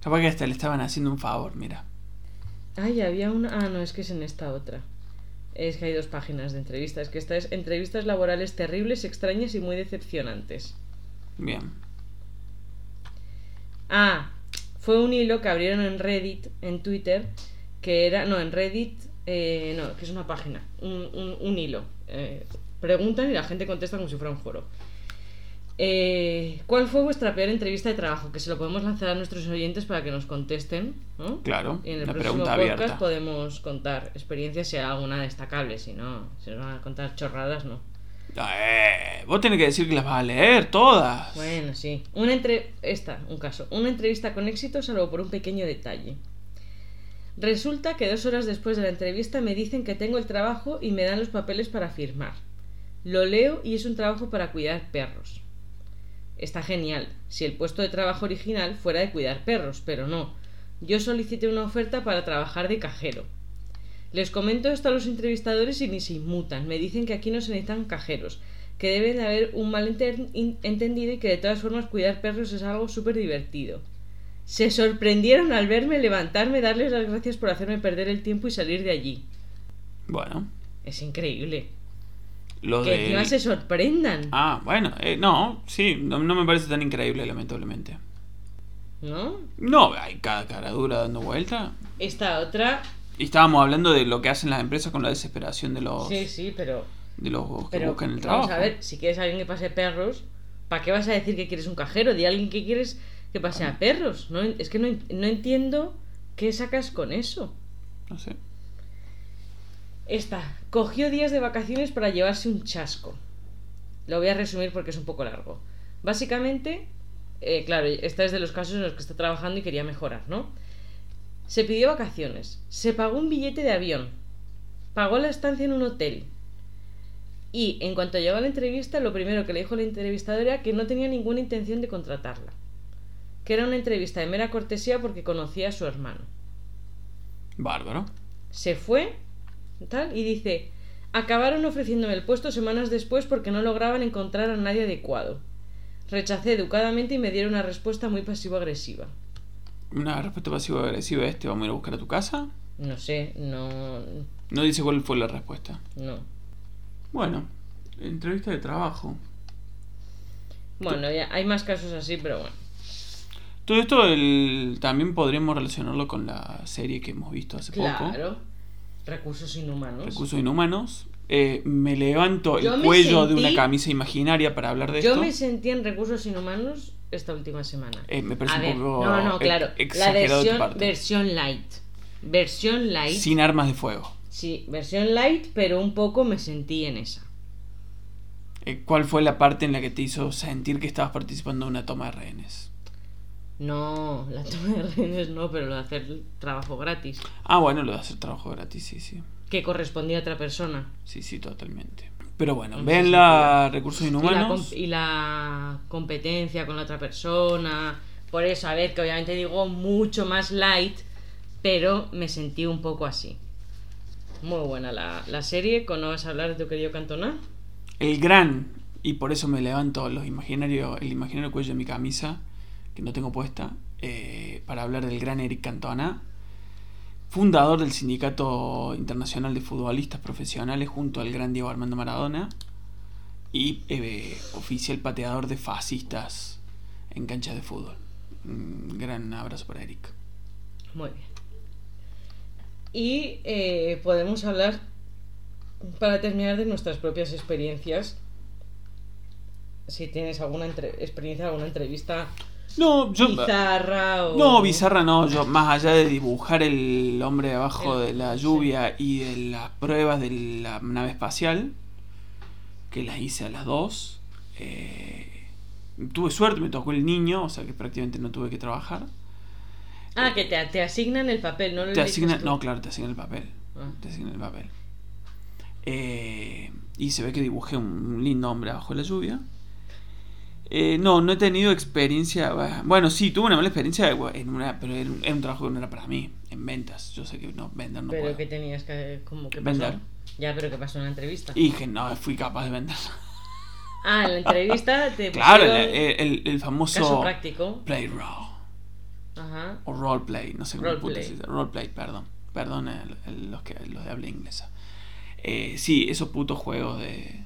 Speaker 1: Capaz que hasta le estaban haciendo un favor, mira.
Speaker 2: Ay, había una... Ah, no, es que es en esta otra. Es que hay dos páginas de entrevistas. Que esta es entrevistas laborales terribles, extrañas y muy decepcionantes.
Speaker 1: Bien.
Speaker 2: Ah, fue un hilo que abrieron en Reddit, en Twitter, que era... No, en Reddit... eh, no, que es una página. Un, un- un hilo. Eh, preguntan y la gente contesta como si fuera un foro. Eh, ¿Cuál fue vuestra peor entrevista de trabajo? Que se lo podemos lanzar a nuestros oyentes para que nos contesten, ¿no?
Speaker 1: Claro,
Speaker 2: Y en el próximo podcast
Speaker 1: abierta.
Speaker 2: podemos contar experiencias si hay alguna destacable. Si no, si nos van a contar chorradas, no.
Speaker 1: Eh, vos tenés que decir que las vas a leer todas.
Speaker 2: Bueno, sí. Una entre... Esta, un caso. Una entrevista con éxito salvo por un pequeño detalle. Resulta que dos horas después de la entrevista me dicen que tengo el trabajo y me dan los papeles para firmar. Lo leo y es un trabajo para cuidar perros. Está genial, si el puesto de trabajo original fuera de cuidar perros, pero no. Yo solicité una oferta para trabajar de cajero. Les comento esto a los entrevistadores y ni se inmutan. Me dicen que aquí no se necesitan cajeros, que deben de haber un malentendido y que de todas formas cuidar perros es algo súper divertido. Se sorprendieron al verme levantarme, darles las gracias por hacerme perder el tiempo y salir de allí.
Speaker 1: Bueno,
Speaker 2: Es increíble. Que
Speaker 1: de.
Speaker 2: encima se sorprendan,
Speaker 1: Ah, bueno, eh, no, sí, no, no me parece tan increíble, lamentablemente.
Speaker 2: ¿no?
Speaker 1: No, hay cada cara dura dando vuelta.
Speaker 2: Esta otra,
Speaker 1: Y estábamos hablando de lo que hacen las empresas con la desesperación de los,
Speaker 2: sí, sí, pero
Speaker 1: de los que
Speaker 2: Pero
Speaker 1: buscan el trabajo.
Speaker 2: vamos a ver, si quieres a alguien que pase perros, ¿para qué vas a decir que quieres un cajero? De alguien que quieres que pase a perros. No, es que no, no entiendo qué sacas con eso.
Speaker 1: No sé.
Speaker 2: Esta, cogió días de vacaciones para llevarse un chasco. Lo voy a resumir porque es un poco largo. Básicamente, eh, claro, esta es de los casos en los que está trabajando y quería mejorar, ¿no? Se pidió vacaciones, se pagó un billete de avión, pagó la estancia en un hotel. Y en cuanto llegó a la entrevista, lo primero que le dijo la entrevistadora era que no tenía ninguna intención de contratarla. Que era una entrevista de mera cortesía porque conocía a su hermano
Speaker 1: Bárbaro.
Speaker 2: se fue tal y dice acabaron ofreciéndome el puesto semanas después porque no lograban encontrar a nadie adecuado rechacé educadamente y me dieron una respuesta muy pasivo-agresiva
Speaker 1: Una respuesta pasivo-agresiva es: ¿te vamos a ir a buscar a tu casa?
Speaker 2: no sé no
Speaker 1: No dice cuál fue la respuesta.
Speaker 2: no
Speaker 1: Bueno, entrevista de trabajo.
Speaker 2: bueno ya hay más casos así pero bueno
Speaker 1: Todo esto el- también podríamos relacionarlo con la serie que hemos visto hace poco.
Speaker 2: claro recursos inhumanos
Speaker 1: Recursos Inhumanos. Eh, me levanto
Speaker 2: Yo
Speaker 1: el
Speaker 2: me
Speaker 1: cuello de una camisa imaginaria para hablar de
Speaker 2: yo
Speaker 1: esto.
Speaker 2: me sentí en recursos inhumanos esta última semana
Speaker 1: Eh, me parece
Speaker 2: a
Speaker 1: un
Speaker 2: ver
Speaker 1: poco
Speaker 2: no no claro la
Speaker 1: de
Speaker 2: versión versión light versión light
Speaker 1: Sin armas de fuego.
Speaker 2: Sí, versión light, pero un poco me sentí en esa.
Speaker 1: Eh, ¿Cuál fue la parte en la que te hizo sentir que estabas participando en una toma de rehenes?
Speaker 2: No, la toma de rehenes no, pero lo de hacer trabajo gratis.
Speaker 1: Ah, bueno, lo de hacer trabajo gratis, sí, sí.
Speaker 2: Que correspondía a otra persona.
Speaker 1: Sí, sí, totalmente. Pero bueno,
Speaker 2: En
Speaker 1: ven la recursos
Speaker 2: Y la,
Speaker 1: inhumanos.
Speaker 2: y la competencia con la otra persona. Por eso, a ver, que obviamente digo mucho más light, pero me sentí un poco así. Muy buena la, la serie, con no vas a hablar de tu querido Cantona.
Speaker 1: El gran, y por eso me levanto los imaginarios, el imaginario cuello de mi camisa, que no tengo puesta, eh, para hablar del gran Eric Cantona, fundador del Sindicato Internacional de Futbolistas Profesionales junto al gran Diego Armando Maradona, y eh, oficial pateador de fascistas en canchas de fútbol. Un gran abrazo para Eric.
Speaker 2: Muy bien. Y eh, podemos hablar, para terminar, de nuestras propias experiencias. Si tienes alguna experiencia, alguna entrevista
Speaker 1: No, yo...
Speaker 2: bizarra o...
Speaker 1: No, bizarra no, yo más allá de dibujar el hombre abajo
Speaker 2: El-
Speaker 1: de la
Speaker 2: sí.
Speaker 1: lluvia y de las pruebas de la nave espacial, que las hice a las dos, eh, tuve suerte, me tocó el niño, o sea que prácticamente no tuve que trabajar.
Speaker 2: Ah, que te, te asignan el papel, no lo
Speaker 1: Te asignan, no, claro, te asignan el papel,
Speaker 2: Ah.
Speaker 1: te asignan el papel. Eh, Y se ve que dibujé un lindo hombre bajo la lluvia. Eh, no, no he tenido experiencia. Bueno, sí, tuve una mala experiencia en una, pero era un, trabajo que no era para mí, en ventas. Yo sé que no, vender no
Speaker 2: Pero que tenías que. como que Vender. Ya, pero ¿qué pasó en la entrevista?
Speaker 1: Y dije, no, fui capaz de vender.
Speaker 2: Ah, en la entrevista te
Speaker 1: Claro, el, el, famoso.
Speaker 2: Caso práctico.
Speaker 1: Play Raw. Ajá. O roleplay, no sé cómo roleplay. Roleplay, perdón. Perdón, los, que, los de habla inglesa. Eh, sí, esos putos juegos de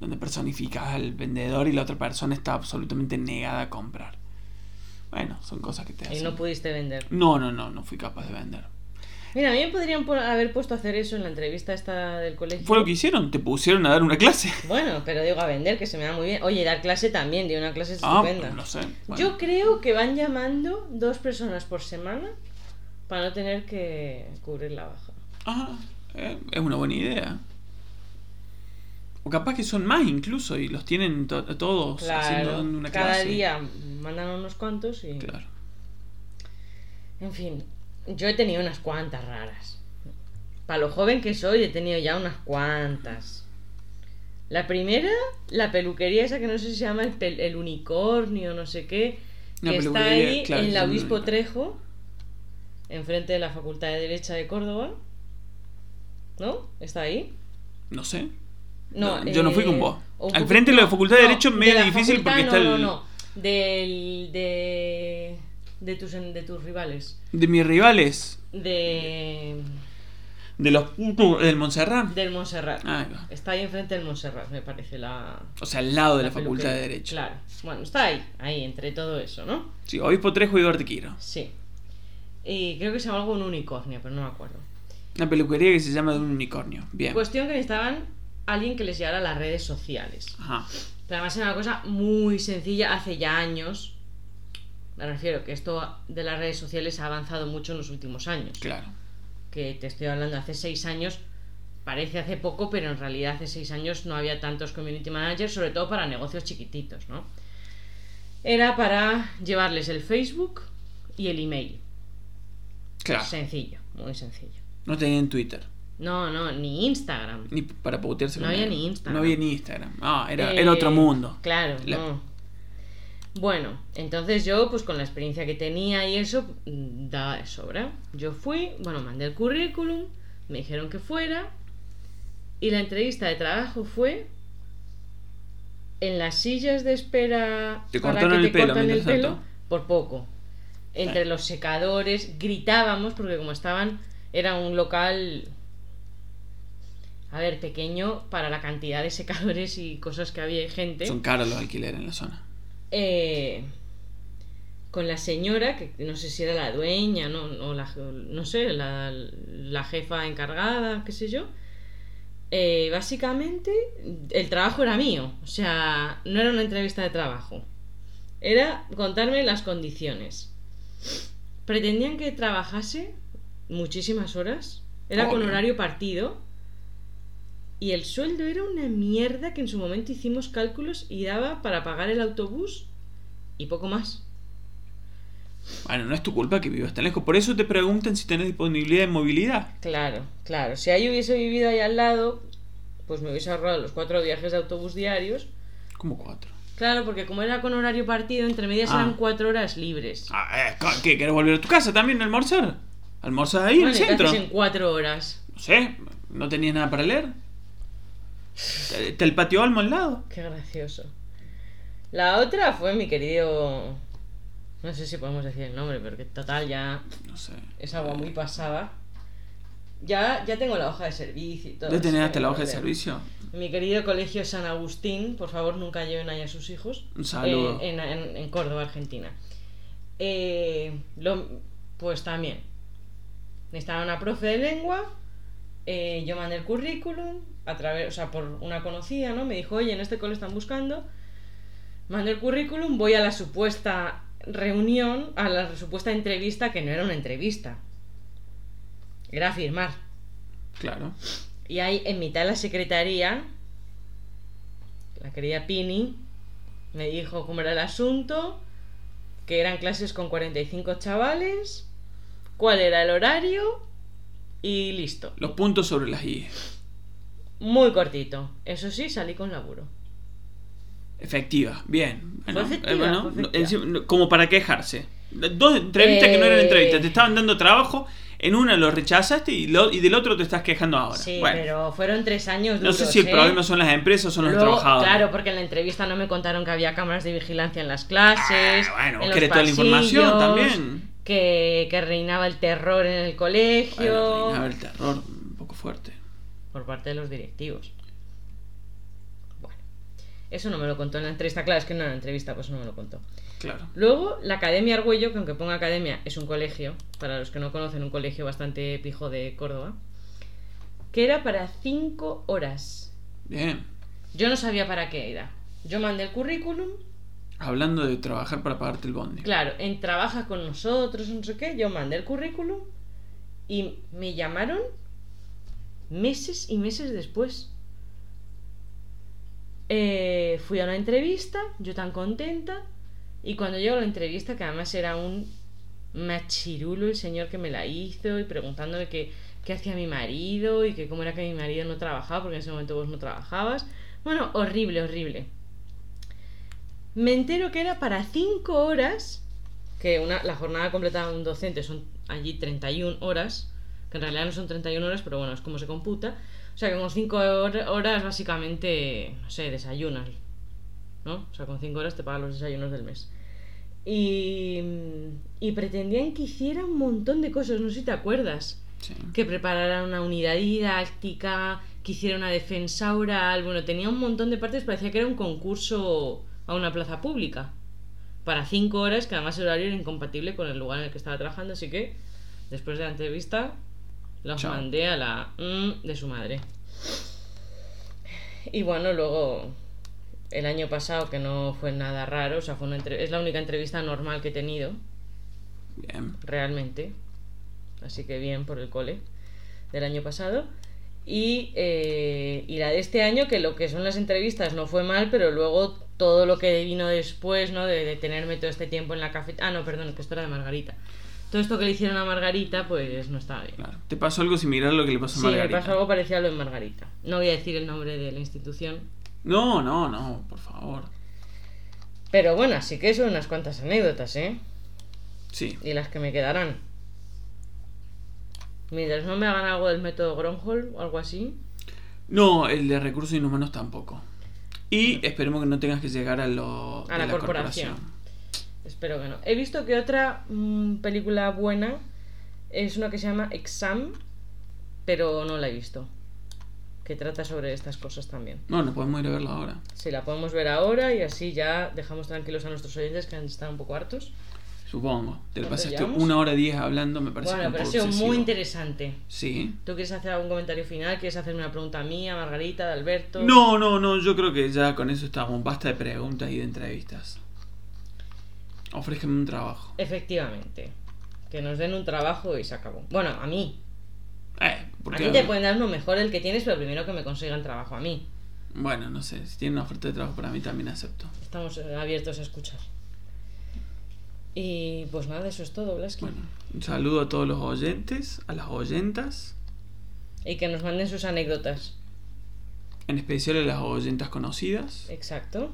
Speaker 1: donde personificas al vendedor y la otra persona está absolutamente negada a comprar. Bueno, son cosas que te hacen.
Speaker 2: Y no pudiste vender.
Speaker 1: No, no, no, no fui capaz de vender.
Speaker 2: Mira, a mí me podrían haber puesto a hacer eso en la entrevista esta del colegio.
Speaker 1: Fue lo que hicieron, te pusieron a dar una clase.
Speaker 2: Bueno, pero digo a vender, que se me da muy bien. Oye, dar clase también, dio una clase
Speaker 1: ah,
Speaker 2: estupenda.
Speaker 1: no sé.
Speaker 2: Yo creo que van llamando dos personas por semana para no tener que cubrir la baja.
Speaker 1: Ajá, eh, es una buena idea. O capaz que son más incluso y los tienen todos haciendo una
Speaker 2: cada clase. Cada día mandan unos cuantos y.
Speaker 1: Claro.
Speaker 2: En fin, yo he tenido unas cuantas raras. Para lo joven que soy, he tenido ya unas cuantas. La primera, la peluquería esa que no sé si se llama el, unicornio, no sé qué, que está ahí en la Obispo Trejo, enfrente de la Facultad de Derecha de Córdoba. ¿No? ¿Está ahí?
Speaker 1: No sé. No, yo no fui con eh, vos. Al frente de la Facultad de Derecho es medio difícil porque está el.
Speaker 2: No, no, Del, de, de, tus, de tus rivales.
Speaker 1: ¿De mis rivales?
Speaker 2: De.
Speaker 1: De los del Montserrat.
Speaker 2: Del Montserrat. está ahí enfrente del Montserrat, me parece la.
Speaker 1: O sea, al lado de la, Facultad de Derecho.
Speaker 2: Claro. Bueno, está ahí, ahí, entre todo eso, ¿no?
Speaker 1: Sí, Obispo Trejo y Duarte Quiro.
Speaker 2: Sí. Y creo que se llama algo un unicornio, pero no me acuerdo.
Speaker 1: Una peluquería que se llama de un unicornio. Bien.
Speaker 2: Cuestión que necesitaban alguien que les llevara a las redes sociales. Ajá. Pero además era una cosa muy sencilla hace ya años. Me refiero que esto de las redes sociales ha avanzado mucho en los últimos años.
Speaker 1: Claro.
Speaker 2: Que te estoy hablando hace seis años, parece hace poco, pero en realidad hace seis años no había tantos community managers, sobre todo para negocios chiquititos, ¿no? Era para llevarles el Facebook y el email.
Speaker 1: Claro.
Speaker 2: Sencillo, muy sencillo.
Speaker 1: No tenían Twitter.
Speaker 2: No, no, ni Instagram.
Speaker 1: Ni para putearse
Speaker 2: No había ni Instagram.
Speaker 1: No había ni Instagram. Ah, era, era otro mundo.
Speaker 2: Eh, claro, no. Bueno, entonces yo, pues con la experiencia que tenía y eso, mm, daba de sobra. Yo fui, bueno, mandé el currículum, me dijeron que fuera, y la entrevista de trabajo fue en las sillas de espera
Speaker 1: ¿Te cortaron el pelo,
Speaker 2: el pelo por poco. Entre los secadores, gritábamos, porque como estaban, era un local a ver, pequeño para la cantidad de secadores y cosas que había gente.
Speaker 1: Son caros los alquileres en la zona.
Speaker 2: Eh, con la señora, que no sé si era la dueña, no, o la, no sé, la, la, jefa encargada, qué sé yo. Eh, básicamente, el trabajo era mío. O sea, no era una entrevista de trabajo. Era contarme las condiciones. Pretendían que trabajase muchísimas horas. Era con horario partido y el sueldo era una mierda que en su momento hicimos cálculos y daba para pagar el autobús y poco más.
Speaker 1: Bueno, no es tu culpa que vivas tan lejos. Por eso te preguntan si tenés disponibilidad de movilidad.
Speaker 2: Claro, claro. Si ahí hubiese vivido ahí al lado, pues me hubiese ahorrado los cuatro viajes de autobús diarios.
Speaker 1: ¿Cómo cuatro?
Speaker 2: Claro, porque como era con horario partido, entre medias eran ah. cuatro horas libres.
Speaker 1: Ah, eh, ¿Qué? ¿Quieres volver a tu casa también a almorzar? ¿Almorzar ahí en el centro?
Speaker 2: en cuatro horas?
Speaker 1: No sé, ¿no tenías nada para leer? Está el patio Almo al lado.
Speaker 2: Qué gracioso. La otra fue mi querido. No sé si podemos decir el nombre, pero que total ya.
Speaker 1: No sé.
Speaker 2: Es agua muy pasada. Ya, ya tengo la hoja de servicio y todo. ¿Ya
Speaker 1: tenías hasta la hoja de servicio?
Speaker 2: Mi querido colegio San Agustín, por favor nunca lleven ahí a sus hijos.
Speaker 1: Un saludo.
Speaker 2: Eh, en, Córdoba, Argentina. Eh, lo, pues también. Necesitaba una profe de lengua. Eh, yo mandé el currículum, a través, o sea, por una conocida, ¿no? Me dijo, oye, en este cole están buscando. Mandé el currículum, voy a la supuesta reunión, a la supuesta entrevista, que no era una entrevista. Era firmar.
Speaker 1: Claro.
Speaker 2: Y ahí, en mitad de la secretaría, la querida Pini me dijo cómo era el asunto, que eran clases con 45 chavales, cuál era el horario y listo.
Speaker 1: Los puntos sobre las I.
Speaker 2: Muy cortito. Eso sí, salí con laburo.
Speaker 1: Efectiva, bien. Bueno,
Speaker 2: Fue efectiva,
Speaker 1: eh, bueno,
Speaker 2: fue efectiva.
Speaker 1: encima- como para quejarse. Dos entrevistas que no eran
Speaker 2: Eh.
Speaker 1: entrevistas, te estaban dando trabajo, en una lo rechazaste y, lo- y del otro te estás quejando ahora.
Speaker 2: Sí,
Speaker 1: Bueno,
Speaker 2: pero fueron tres años
Speaker 1: no sé
Speaker 2: duros,
Speaker 1: si el
Speaker 2: ¿eh?
Speaker 1: problema son las empresas o son los
Speaker 2: Luego,
Speaker 1: trabajadores.
Speaker 2: Claro, porque en la entrevista no me contaron que había cámaras de vigilancia en las clases.
Speaker 1: Ah, bueno,
Speaker 2: en los
Speaker 1: toda la información también.
Speaker 2: Que, que reinaba el terror en el colegio.
Speaker 1: Bueno, reinaba el terror un poco fuerte.
Speaker 2: Por parte de los directivos. Bueno, eso no me lo contó en la entrevista. Claro, es que no era entrevista, pues no me lo contó.
Speaker 1: Claro.
Speaker 2: Luego, la Academia Argüello, que aunque ponga academia, es un colegio, para los que no conocen, un colegio bastante pijo de Córdoba, que era para cinco horas.
Speaker 1: Bien.
Speaker 2: Yo no sabía para qué era. Yo mandé el currículum,
Speaker 1: Hablando de trabajar para pagarte el bondi.
Speaker 2: claro, en trabaja con nosotros, no sé qué, yo mandé el currículum y me llamaron meses y meses después. Eh, fui a una entrevista, yo tan contenta, y cuando llego a la entrevista, que además era un machirulo el señor que me la hizo y preguntándome qué, qué hacía mi marido y que cómo era que mi marido no trabajaba, porque en ese momento vos no trabajabas. Bueno, horrible, horrible. Me entero que era para 5 horas, que una, la jornada completa de un docente son allí 31 horas, que en realidad no son 31 horas, pero bueno, es como se computa. O sea que con 5 horas básicamente, no sé, desayunas, ¿no? O sea, con 5 horas te pagan los desayunos del mes. Y, y pretendían que hiciera un montón de cosas, no sé si te acuerdas
Speaker 1: Sí.
Speaker 2: que preparara una unidad didáctica, que hiciera una defensa oral, bueno, tenía un montón de partes, parecía que era un concurso a una plaza pública, para cinco horas, que además el horario era incompatible con el lugar en el que estaba trabajando, así que después de la entrevista los
Speaker 1: Chao.
Speaker 2: mandé a la mm de su madre. Y bueno, luego el año pasado, que no fue nada raro, o sea, fue una es la única entrevista normal que he tenido,
Speaker 1: Bien.
Speaker 2: realmente. Así que bien por el cole del año pasado. Y, eh, y la de este año, que lo que son las entrevistas no fue mal, pero luego todo lo que vino después, ¿no? De, de tenerme todo este tiempo en la cafetería. Ah, no, perdón, que esto era de Margarita. Todo esto que le hicieron a Margarita, pues no estaba bien.
Speaker 1: Claro. ¿Te pasó algo similar a lo que le pasó a
Speaker 2: Sí, me
Speaker 1: Margarita?
Speaker 2: pasó algo parecido a lo en Margarita. No voy a decir el nombre de la institución.
Speaker 1: No, no, no, por favor.
Speaker 2: Pero bueno, así que son unas cuantas anécdotas, ¿eh?
Speaker 1: Sí.
Speaker 2: y las que me quedarán. Mientras no me hagan algo del método Gronholm o algo así.
Speaker 1: No, el de recursos inhumanos tampoco. Y esperemos que no tengas que llegar a lo
Speaker 2: A
Speaker 1: de
Speaker 2: la corporación. Espero que no. He visto que otra mm, película buena es una que se llama Exam, pero no la he visto. Que trata sobre estas cosas también.
Speaker 1: No, no podemos ir a verla ahora.
Speaker 2: Si la podemos ver ahora y así ya dejamos tranquilos a nuestros oyentes que han estado un poco hartos.
Speaker 1: Supongo. Te lo
Speaker 2: ¿Cuánto
Speaker 1: pasaste una hora diez hablando, me parece
Speaker 2: bueno, pero ha sido muy interesante.
Speaker 1: Sí.
Speaker 2: ¿Tú quieres hacer algún comentario final? ¿Quieres hacerme una pregunta mía, Margarita, de Alberto?
Speaker 1: No, no, no, yo creo que ya con eso estamos. Basta de preguntas y de entrevistas. Ofrézcame un trabajo.
Speaker 2: Efectivamente. Que nos den un trabajo y se acabó. Bueno, a mí.
Speaker 1: Eh,
Speaker 2: A
Speaker 1: porque...
Speaker 2: ti te pueden dar uno mejor del que tienes, pero primero que me consigan trabajo a mí.
Speaker 1: Bueno, no sé. Si tiene una oferta de trabajo para mí también acepto.
Speaker 2: Estamos eh, abiertos a escuchar. Y pues nada, eso es todo, Blasky.
Speaker 1: Bueno, un saludo a todos los oyentes, a las oyentas,
Speaker 2: Y que nos manden sus anécdotas.
Speaker 1: en especial a las oyentas conocidas.
Speaker 2: Exacto.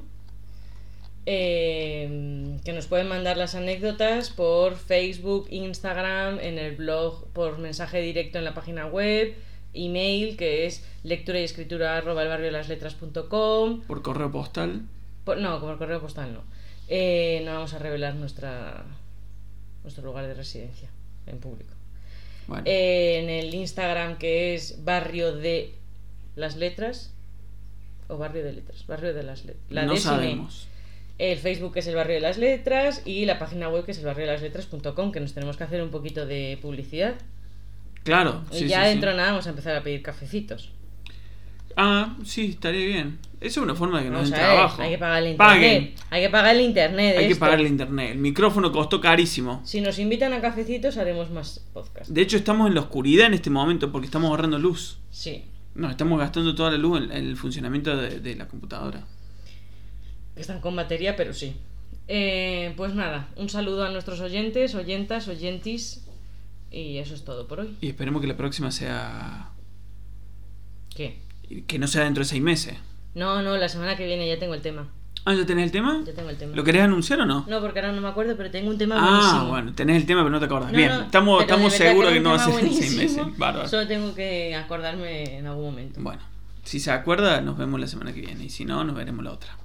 Speaker 2: Eh, que nos pueden mandar las anécdotas por Facebook, Instagram, en el blog, por mensaje directo en la página web, email que es lectura y escritura arroba el barrio de las letras.com.
Speaker 1: Por correo postal.
Speaker 2: Por- no, el correo postal no. Eh, no vamos a revelar nuestra nuestro lugar de residencia en público.
Speaker 1: Bueno,
Speaker 2: Eh, en el Instagram que es barrio de las letras o barrio de letras, barrio de las letras. La
Speaker 1: no
Speaker 2: E. El Facebook que es el barrio de las letras y la página web que es el barrio de las letras.com que nos tenemos que hacer un poquito de publicidad.
Speaker 1: Claro,
Speaker 2: y
Speaker 1: sí,
Speaker 2: ya
Speaker 1: sí,
Speaker 2: dentro de
Speaker 1: sí.
Speaker 2: nada vamos a empezar a pedir cafecitos.
Speaker 1: Ah, sí, estaría bien. Esa es una forma de que nos den trabajo.
Speaker 2: hay que pagar el internet.
Speaker 1: Paguen.
Speaker 2: Hay que pagar el internet.
Speaker 1: Hay que pagar el internet. El micrófono costó carísimo.
Speaker 2: Si nos invitan a cafecitos haremos más podcast.
Speaker 1: De hecho, estamos en la oscuridad en este momento porque estamos ahorrando luz.
Speaker 2: Sí.
Speaker 1: No, estamos gastando toda la luz en, en el funcionamiento de, de la computadora.
Speaker 2: Que están con batería, pero sí. Eh, pues nada, un saludo a nuestros oyentes, oyentas, oyentis. Y eso es todo por hoy.
Speaker 1: Y esperemos que la próxima sea
Speaker 2: ¿Qué?
Speaker 1: Que no sea dentro de seis meses.
Speaker 2: No, no, la semana que viene ya tengo el tema.
Speaker 1: Ah, ¿ya tenés el tema?
Speaker 2: Ya tengo el tema.
Speaker 1: ¿Lo querés anunciar o no?
Speaker 2: No, porque ahora no me acuerdo, pero tengo un tema
Speaker 1: ah,
Speaker 2: buenísimo.
Speaker 1: bueno, tenés el tema pero no te acordás.
Speaker 2: No,
Speaker 1: Bien,
Speaker 2: no,
Speaker 1: estamos, estamos seguros que
Speaker 2: un
Speaker 1: no va a ser en seis meses. Bárbaro.
Speaker 2: Solo tengo que acordarme en algún momento.
Speaker 1: Bueno, si se acuerda, nos vemos la semana que viene. Y si no, nos veremos la otra.